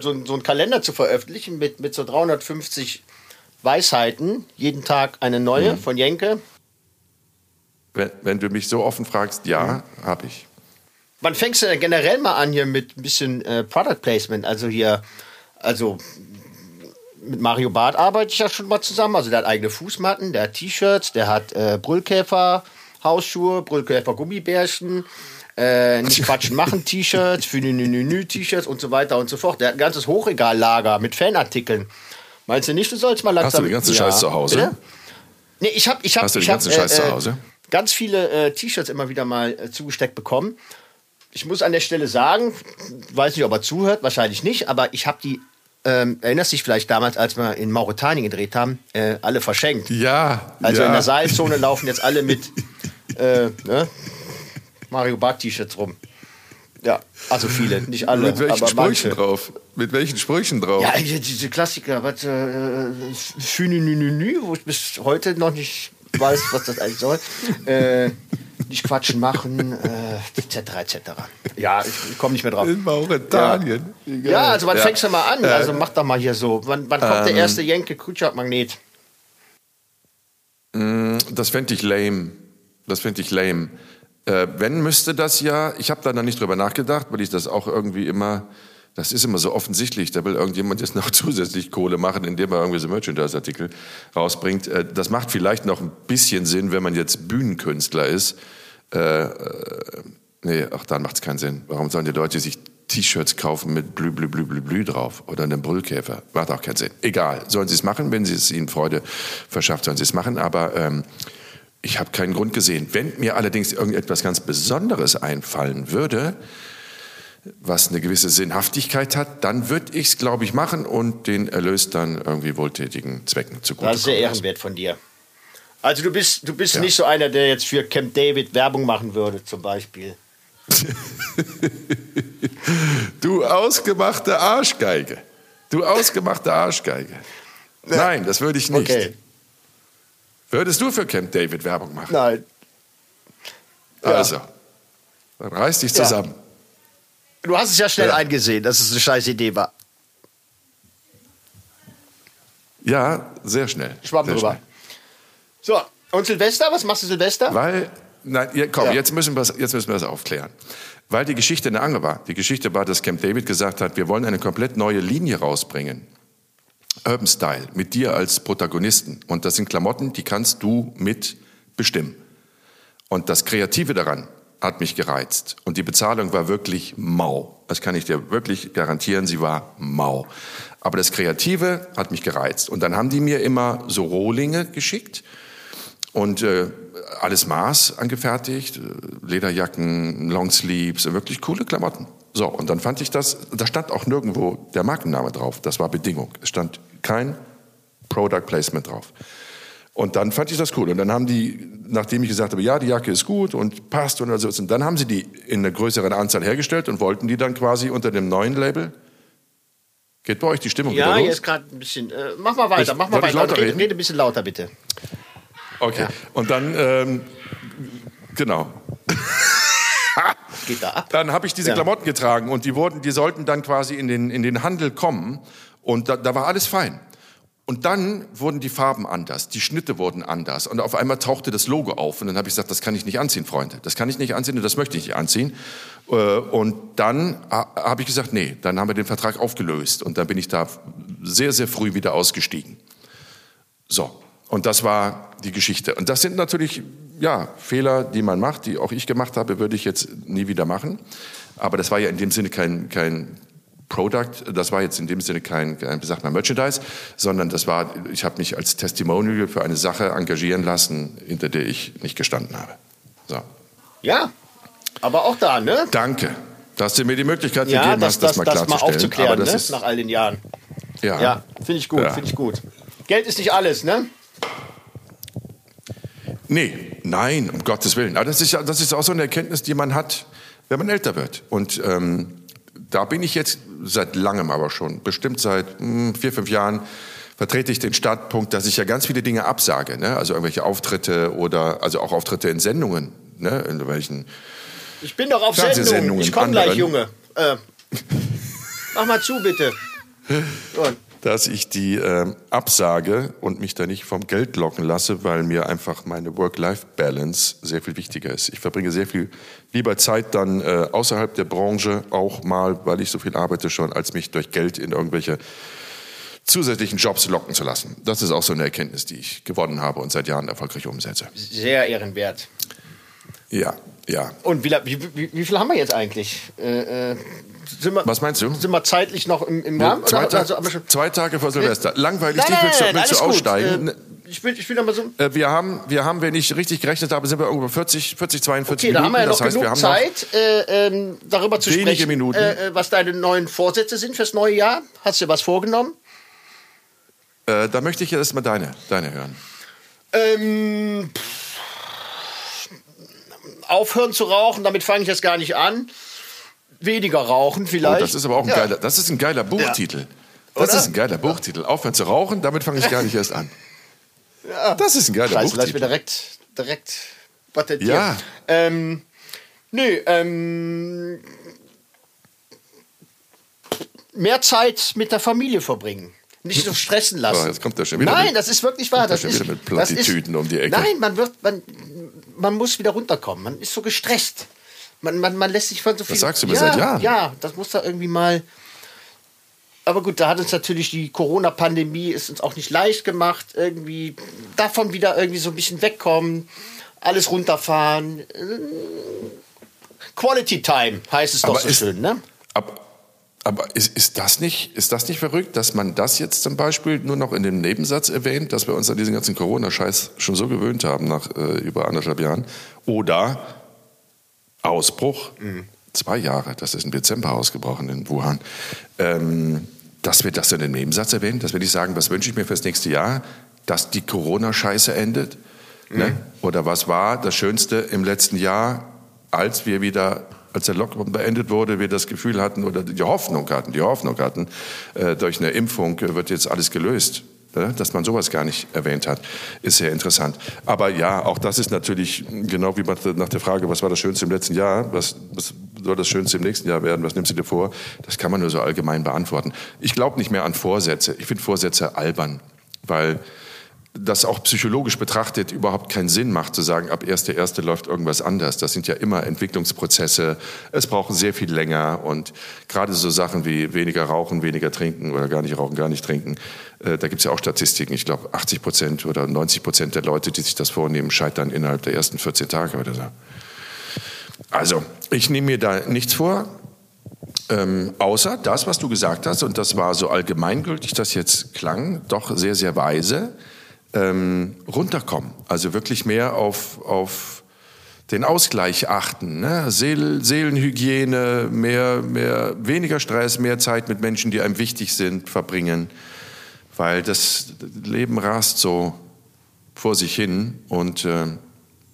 so, so, einen Kalender zu veröffentlichen mit, mit so 350 Weisheiten, jeden Tag eine neue Mhm. von Jenke? Wenn, wenn du mich so offen fragst, ja, habe ich. Wann fängst du denn generell mal an hier mit ein bisschen äh, Product Placement? Also hier, also mit Mario Barth arbeite ich ja schon mal zusammen. Also der hat eigene Fußmatten, der hat T-Shirts, der hat äh, Brüllkäfer Hausschuhe, Brüllkäfer Gummibärchen, äh, nicht quatschen machen T-Shirts, für T-Shirts und so weiter und so fort. Der hat ein ganzes Hochregallager mit Fanartikeln. Meinst du nicht, du sollst mal langsam... Hast du den ganzen Scheiß zu Hause? Bitte? Nee, ich habe ich hab, Hast du den ich hab, ganzen Scheiß äh, zu äh, Hause? ganz viele äh, T-Shirts immer wieder mal äh, zugesteckt bekommen. Ich muss an der Stelle sagen, weiß nicht, ob er zuhört, wahrscheinlich nicht, aber ich habe die, ähm, erinnerst dich vielleicht damals, als wir in Mauretanien gedreht haben, äh, alle verschenkt. Ja. Also ja. in der Seilzone laufen jetzt alle mit äh, ne? Mario Barth T-Shirts rum. Ja, also viele, nicht alle, Mit welchen Sprüchen manche. drauf? Mit welchen Sprüchen drauf? Ja, diese Klassiker, was, äh, Fününününü, wo ich bis heute noch nicht weiß, was das eigentlich soll. Äh, nicht quatschen machen, äh, etc. etc. Ja, ich, ich komme nicht mehr drauf. In Mauretanien. Geil. Ja, also wann Ja. fängst du mal an? Also mach doch mal hier so. Wann, wann kommt der ähm, erste Jenke Kutschak Magnet? Das fände ich lame. Das fände ich lame. Äh, wenn müsste das ja, ich habe da noch nicht drüber nachgedacht, weil ich das auch irgendwie immer, das ist immer so offensichtlich, da will irgendjemand jetzt noch zusätzlich Kohle machen, indem er irgendwie so Merchandise-Artikel rausbringt. Äh, das macht vielleicht noch ein bisschen Sinn, wenn man jetzt Bühnenkünstler ist. Äh, äh, nee, auch dann macht es keinen Sinn. Warum sollen die Leute sich T-Shirts kaufen mit Blü, Blü, Blü, Blü, Blü drauf oder einem Brüllkäfer? Macht auch keinen Sinn. Egal, sollen sie es machen, wenn es ihnen Freude verschafft, sollen sie es machen, aber ähm, ich habe keinen Grund gesehen. Wenn mir allerdings irgendetwas ganz Besonderes einfallen würde, was eine gewisse Sinnhaftigkeit hat, dann würde ich es, glaube ich, machen und den Erlös dann irgendwie wohltätigen Zwecken zugute Das ist sehr ehrenwert von dir. Also du bist, du bist Ja. nicht so einer, der jetzt für Camp David Werbung machen würde, zum Beispiel. Du ausgemachte Arschgeige. Du ausgemachte Arschgeige. Nein, das würde ich nicht. Okay. Würdest du für Camp David Werbung machen? Nein. Ja. Also, dann reiß dich Ja. zusammen. Du hast es ja schnell Ja. eingesehen, dass es eine scheiß Idee war. Ja, sehr schnell. Schwamm sehr drüber. schnell. So, und Silvester? Was machst du Silvester? Weil, nein, ja, komm, Ja. jetzt, müssen wir's- jetzt müssen wir das aufklären. Weil die Geschichte eine andere war. Die Geschichte war, dass Camp David gesagt hat, wir wollen eine komplett neue Linie rausbringen. Urban Style, mit dir als Protagonisten. Und das sind Klamotten, die kannst du mit bestimmen. Und das Kreative daran hat mich gereizt. Und die Bezahlung war wirklich mau. Das kann ich dir wirklich garantieren, sie war mau. Aber das Kreative hat mich gereizt. Und dann haben die mir immer so Rohlinge geschickt und äh, alles Maß angefertigt, äh, Lederjacken, Longsleeves, wirklich coole Klamotten. So, und dann fand ich das, da stand auch nirgendwo der Markenname drauf, das war Bedingung. Es stand kein Product Placement drauf. Und dann fand ich das cool. Und dann haben die, nachdem ich gesagt habe, ja, die Jacke ist gut und passt und so, und dann haben sie die in einer größeren Anzahl hergestellt und wollten die dann quasi unter dem neuen Label. Geht bei euch die Stimmung ja, wieder los? ist gerade ein bisschen. Äh, mach mal weiter, Ich- mach mal weiter. lauter Rede, rede ein bisschen lauter, bitte. Okay. Und dann, ähm, genau. Geht da ab. Dann habe ich diese Ja. Klamotten getragen und die wurden, die sollten dann quasi in den, in den Handel kommen und da, da war alles fein. Und dann wurden die Farben anders, die Schnitte wurden anders und auf einmal tauchte das Logo auf und dann habe ich gesagt, das kann ich nicht anziehen, Freunde, das kann ich nicht anziehen und das möchte ich nicht anziehen. Äh, Und dann ha- habe ich gesagt, nee, dann haben wir den Vertrag aufgelöst und dann bin ich da sehr, sehr früh wieder ausgestiegen. So, und das war die Geschichte. Und das sind natürlich ja, Fehler, die man macht, die auch ich gemacht habe, würde ich jetzt nie wieder machen. Aber das war ja in dem Sinne kein, kein Product, das war jetzt in dem Sinne kein, kein sagt man, Merchandise, sondern das war, ich habe mich als Testimonial für eine Sache engagieren lassen, hinter der ich nicht gestanden habe. So. Ja, aber auch da, ne? Danke, dass du mir die Möglichkeit Ja, gegeben das, hast, das, das, mal das mal klarzustellen. aufzuklären, Aber das ne? ist, nach all den Jahren. ja, Ja, finde ich gut, Ja. finde ich gut. Geld ist nicht alles, ne? Nee, nein, um Gottes Willen. Aber das ist, ja, das ist auch so eine Erkenntnis, die man hat, wenn man älter wird. Und ähm, da bin ich jetzt seit langem aber schon, bestimmt seit hm, vier, fünf Jahren, vertrete ich den Standpunkt, dass ich ja ganz viele Dinge absage. Ne? Also irgendwelche Auftritte oder also auch Auftritte in Sendungen. ne, in welchen Ich bin doch auf Sendung. Fernsehsendungen, Ich komme gleich. Junge. Äh, mach mal zu, bitte. So. Dass ich die ähm, absage und mich da nicht vom Geld locken lasse, weil mir einfach meine Work-Life-Balance sehr viel wichtiger ist. Ich verbringe sehr viel lieber Zeit dann äh, außerhalb der Branche, auch mal, weil ich so viel arbeite schon, als mich durch Geld in irgendwelche zusätzlichen Jobs locken zu lassen. Das ist auch so eine Erkenntnis, die ich gewonnen habe und seit Jahren erfolgreich umsetze. Sehr ehrenwert. Ja, ja. Und wie, wie, wie, wie viel haben wir jetzt eigentlich? Äh, äh, wir, Was meinst du? Sind wir zeitlich noch im, im Rahmen? Zwei, Oder, Ta also, aber zwei Tage vor Silvester. Langweilig, nein, willst du, nein, willst du aussteigen? Äh, ich will, ich will mal so. Äh, Wir haben, wir haben, wenn ich richtig gerechnet habe, sind wir irgendwo 40, 40 42 Okay, da Minuten. haben wir ja noch das heißt, genug wir haben noch Zeit, äh, ähm, darüber zu wenige sprechen, Minuten. Äh, äh, was deine neuen Vorsätze sind fürs neue Jahr. Hast du dir was vorgenommen? Äh, da möchte ich jetzt erstmal deine, deine hören. Ähm, pff, aufhören zu rauchen, damit fange ich jetzt gar nicht an. Weniger rauchen Oh, vielleicht. das ist aber auch ein Ja. geiler, das ist ein geiler Buchtitel. Das Oder? ist ein geiler Buchtitel. Aufhören zu rauchen, damit fange ich gar nicht erst an. Das ist ein geiler Scheiße, Buchtitel. direkt, direkt patentieren. Ja. Ähm, nö, ähm, mehr Zeit mit der Familie verbringen. Nicht so stressen lassen. Oh, jetzt kommt er schon wieder Nein, mit- das ist wirklich wahr. kommt Das schon ist, wieder mit Plattitüden um die Ecke. Nein, man wird, man, man muss wieder runterkommen. Man ist so gestresst. Man, man, man lässt sich von so viel. sagst du mir ja, seit Jahren. Ja, das muss da irgendwie mal. Aber gut, da hat uns natürlich die Corona-Pandemie ist uns auch nicht leicht gemacht. Irgendwie davon wieder irgendwie so ein bisschen wegkommen, alles runterfahren. Quality Time heißt es doch Aber so ist- schön, ne? Aber, aber ist, ist, das nicht, ist das nicht verrückt, dass man das jetzt zum Beispiel nur noch in dem Nebensatz erwähnt, dass wir uns an diesen ganzen Corona-Scheiß schon so gewöhnt haben nach äh, über anderthalb Jahren? Oder Ausbruch, zwei Jahre, das ist im Dezember ausgebrochen in Wuhan, ähm, dass wir das in dem Nebensatz erwähnen, dass wir nicht sagen, was wünsche ich mir fürs nächste Jahr, dass die Corona-Scheiße endet? Ne? Oder was war das Schönste im letzten Jahr, als wir wieder, als der Lockdown beendet wurde, wir das Gefühl hatten oder die Hoffnung hatten, die Hoffnung hatten, äh, durch eine Impfung wird jetzt alles gelöst. Ne? Dass man sowas gar nicht erwähnt hat, ist sehr interessant. Aber ja, auch das ist natürlich genau wie nach der Frage, was war das Schönste im letzten Jahr, was, was soll das Schönste im nächsten Jahr werden, was nimmst du dir vor? Das kann man nur so allgemein beantworten. Ich glaube nicht mehr an Vorsätze. Ich finde Vorsätze albern, weil das auch psychologisch betrachtet überhaupt keinen Sinn macht, zu sagen, ab 1.1. läuft irgendwas anders. Das sind ja immer Entwicklungsprozesse. Es braucht sehr viel länger und gerade so Sachen wie weniger rauchen, weniger trinken oder gar nicht rauchen, gar nicht trinken, äh, da gibt es ja auch Statistiken. Ich glaube, 80 Prozent oder 90 Prozent der Leute, die sich das vornehmen, scheitern innerhalb der ersten 14 Tage oder so. Also, ich nehme mir da nichts vor. Ähm, außer das, was du gesagt hast, und das war so allgemeingültig, das jetzt klang, doch sehr, sehr weise, ähm, runterkommen. Also wirklich mehr auf, auf den Ausgleich achten. Ne? Seel, Seelenhygiene, mehr, mehr, weniger Stress, mehr Zeit mit Menschen, die einem wichtig sind, verbringen. Weil das Leben rast so vor sich hin und äh,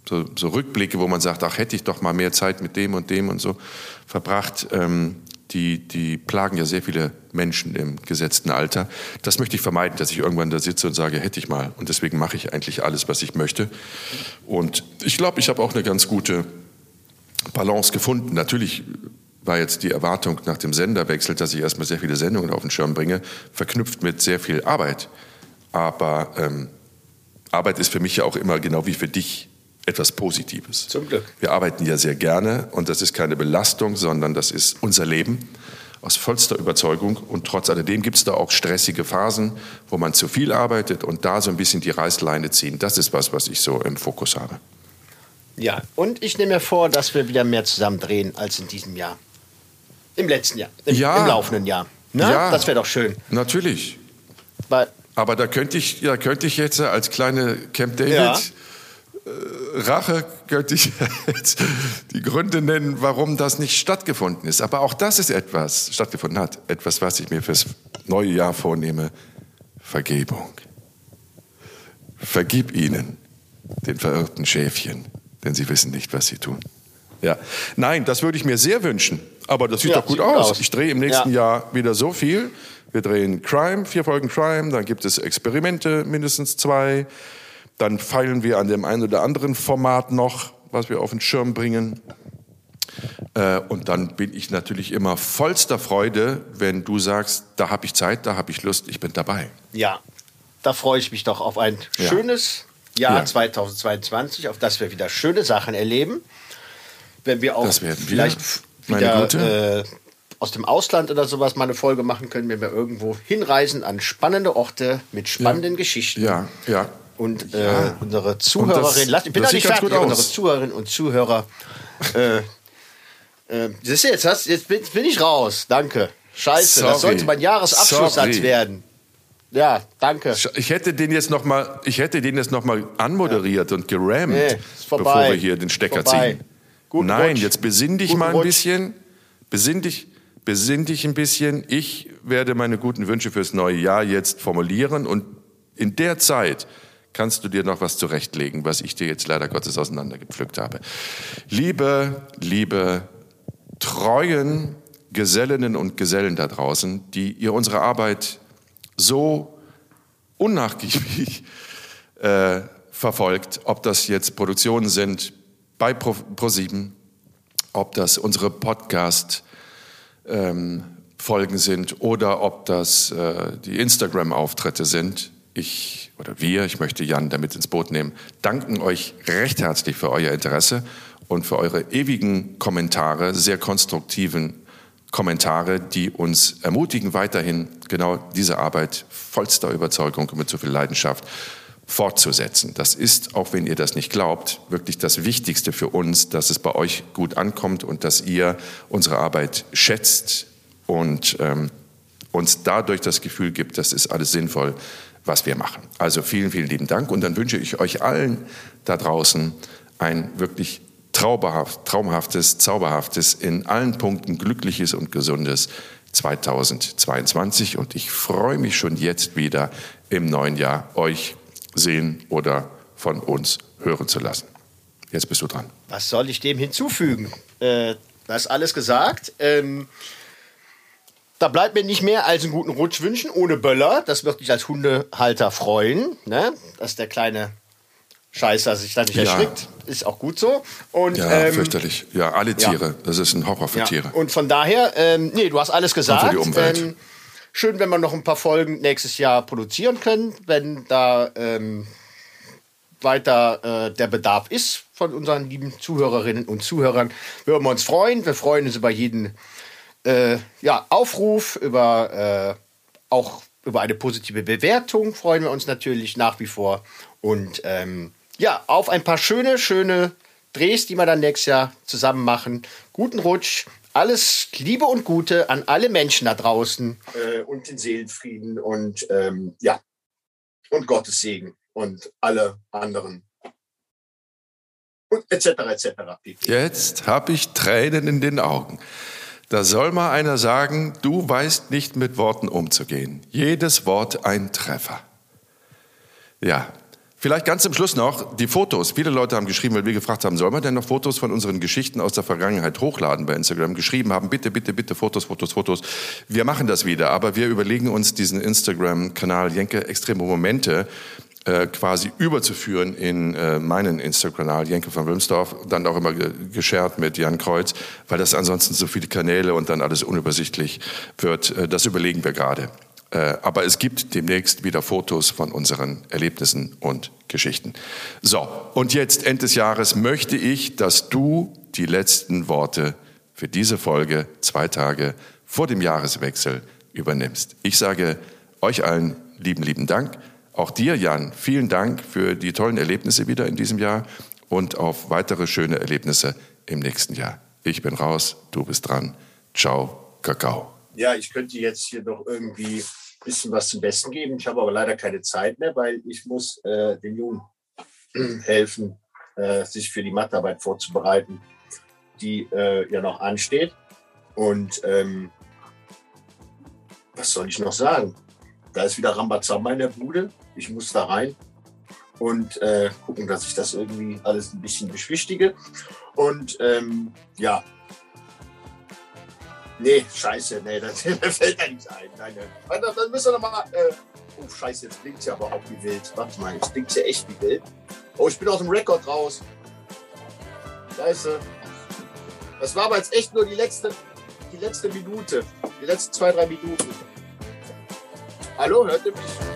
so, so Rückblicke, wo man sagt, ach, hätte ich doch mal mehr Zeit mit dem und dem und so verbracht, ähm, die, die plagen ja sehr viele Menschen im gesetzten Alter. Das möchte ich vermeiden, dass ich irgendwann da sitze und sage, hätte ich mal. Und deswegen mache ich eigentlich alles, was ich möchte. Und ich glaube, ich habe auch eine ganz gute Balance gefunden. Natürlich war jetzt die Erwartung nach dem Senderwechsel, dass ich erstmal sehr viele Sendungen auf den Schirm bringe, verknüpft mit sehr viel Arbeit. Aber ähm, Arbeit ist für mich ja auch immer genau wie für dich etwas Positives. Zum Glück. Wir arbeiten ja sehr gerne und das ist keine Belastung, sondern das ist unser Leben aus vollster Überzeugung. Und trotz alledem gibt es da auch stressige Phasen, wo man zu viel arbeitet und da so ein bisschen die Reißleine ziehen. Das ist was, was ich so im Fokus habe. Ja, und ich nehme mir vor, dass wir wieder mehr zusammen drehen als in diesem Jahr. Im letzten Jahr. Im, Ja. im laufenden Jahr. Ne? Ja. Das wäre doch schön. Natürlich. Weil, Aber da könnte ich, ja, könnte ich jetzt als kleine Camp David Ja. Rache, könnte ich die Gründe nennen, warum das nicht stattgefunden ist. Aber auch das ist etwas, stattgefunden hat, etwas, was ich mir fürs neue Jahr vornehme. Vergebung. Vergib ihnen, den verirrten Schäfchen, denn sie wissen nicht, was sie tun. Ja. Nein, das würde ich mir sehr wünschen. Aber das sieht Ja, doch gut sieht aus. aus. Ich drehe im nächsten Ja. Jahr wieder so viel. Wir drehen Crime, vier Folgen Crime, dann gibt es Experimente, mindestens zwei. Dann feilen wir an dem einen oder anderen Format noch. was wir auf den Schirm bringen. Äh, und dann bin ich natürlich immer vollster Freude, wenn du sagst, da habe ich Zeit, da habe ich Lust, ich bin dabei. Ja, da freue ich mich doch auf ein ja. schönes Jahr ja. 2022, auf das wir wieder schöne Sachen erleben. Wenn wir auch vielleicht wieder äh, aus dem Ausland oder sowas mal eine Folge machen können, wenn wir irgendwo hinreisen an spannende Orte mit spannenden ja. Geschichten. Ja, ja. Und äh, unsere Zuhörerin, das, ich bin da nicht fertig, unsere Zuhörerinnen und Zuhörer äh, äh, du, jetzt, hast, jetzt bin, bin, ich raus. Danke. Scheiße, Sorry. das sollte mein Jahresabschlusssatz Sorry. werden. Ja, danke. Ich hätte den jetzt noch mal, ich hätte den jetzt noch mal anmoderiert ja. und gerammt, nee, bevor wir hier den Stecker ziehen. Guten Nein, Rutsch. jetzt besinn dich Guten mal ein Rutsch. bisschen. Besinn dich, besinn dich ein bisschen. Ich werde meine guten Wünsche fürs neue Jahr jetzt formulieren und in der Zeit kannst du dir noch was zurechtlegen, was ich dir jetzt leider Gottes auseinandergepflückt habe. Liebe, liebe treuen Gesellinnen und Gesellen da draußen, die ihr unsere Arbeit so unnachgiebig äh, verfolgt, ob das jetzt Produktionen sind bei Pro7, ob das unsere Podcast ähm, Folgen sind oder ob das äh, die Instagram-Auftritte sind. Ich oder wir, ich möchte Jan damit ins Boot nehmen, danken euch recht herzlich für euer Interesse und für eure ewigen Kommentare, sehr konstruktiven Kommentare, die uns ermutigen, weiterhin genau diese Arbeit vollster Überzeugung und mit so viel Leidenschaft fortzusetzen. Das ist, auch wenn ihr das nicht glaubt, wirklich das Wichtigste für uns, dass es bei euch gut ankommt und dass ihr unsere Arbeit schätzt und ähm, uns dadurch das Gefühl gibt, das ist alles sinnvoll, was wir machen. Also vielen, vielen lieben Dank und dann wünsche ich euch allen da draußen ein wirklich traumhaft, traumhaftes, zauberhaftes, in allen Punkten glückliches und gesundes 2022. Und ich freue mich schon jetzt wieder im neuen Jahr, euch sehen oder von uns hören zu lassen. Jetzt bist du dran. Was soll ich dem hinzufügen? Äh, du hast alles gesagt. Ähm, da bleibt mir nicht mehr als einen guten Rutsch wünschen, ohne Böller. Das wird dich als Hundehalter freuen, ne? dass der kleine Scheiße, sich da nicht ja. erschrickt. Ist auch gut so. Und, ja, ähm, fürchterlich. Ja, alle Tiere. Ja. Das ist ein Horror für ja. Tiere. Und von daher, ähm, nee, du hast alles gesagt. Und für die Umwelt. Ähm, schön, wenn wir noch ein paar Folgen nächstes Jahr produzieren können, wenn da ähm, weiter äh, der Bedarf ist von unseren lieben Zuhörerinnen und Zuhörern. Würden wir uns freuen. Wir freuen uns über jeden äh, ja, Aufruf, über äh, auch über eine positive Bewertung freuen wir uns natürlich nach wie vor. Und ähm, ja, auf ein paar schöne, schöne Drehs, die wir dann nächstes Jahr zusammen machen. Guten Rutsch, alles Liebe und Gute an alle Menschen da draußen äh, und den Seelenfrieden und ähm, ja, und Gottes Segen und alle anderen und etc. etc. Jetzt habe ich Tränen in den Augen. Da soll mal einer sagen, du weißt nicht mit Worten umzugehen. Jedes Wort ein Treffer. Ja, Vielleicht ganz zum Schluss noch die Fotos. Viele Leute haben geschrieben, weil wir gefragt haben, soll man denn noch Fotos von unseren Geschichten aus der Vergangenheit hochladen bei Instagram? Geschrieben haben, bitte, bitte, bitte Fotos, Fotos, Fotos. Wir machen das wieder, aber wir überlegen uns diesen Instagram-Kanal Jenke Extreme Momente äh, quasi überzuführen in äh, meinen Instagram-Kanal Jenke von Wilmsdorf, dann auch immer ge geshared mit Jan Kreuz, weil das ansonsten so viele Kanäle und dann alles unübersichtlich wird. Äh, das überlegen wir gerade. Äh, aber es gibt demnächst wieder Fotos von unseren Erlebnissen und Geschichten. So, und jetzt Ende des Jahres möchte ich, dass du die letzten Worte für diese Folge zwei Tage vor dem Jahreswechsel übernimmst. Ich sage euch allen lieben, lieben Dank. Auch dir, Jan, vielen Dank für die tollen Erlebnisse wieder in diesem Jahr und auf weitere schöne Erlebnisse im nächsten Jahr. Ich bin raus, du bist dran. Ciao, Kakao ja, ich könnte jetzt hier noch irgendwie ein bisschen was zum Besten geben. Ich habe aber leider keine Zeit mehr, weil ich muss äh, den Jungen helfen, äh, sich für die Mathearbeit vorzubereiten, die äh, ja noch ansteht. Und ähm, was soll ich noch sagen? Da ist wieder Rambazamba in der Bude. Ich muss da rein und äh, gucken, dass ich das irgendwie alles ein bisschen beschwichtige. Und ähm, ja, Nee, scheiße, nee, das, fällt ja nicht ein. Nein, nein. Dann, müssen wir nochmal. Äh, oh, scheiße, jetzt klingt ja aber auch wie wild. Warte mal, jetzt klingt ja echt wie wild. Oh, ich bin aus dem Rekord raus. Scheiße. Das war aber jetzt echt nur die letzte, die letzte Minute. Die letzten zwei, drei Minuten. Hallo, hört ihr mich?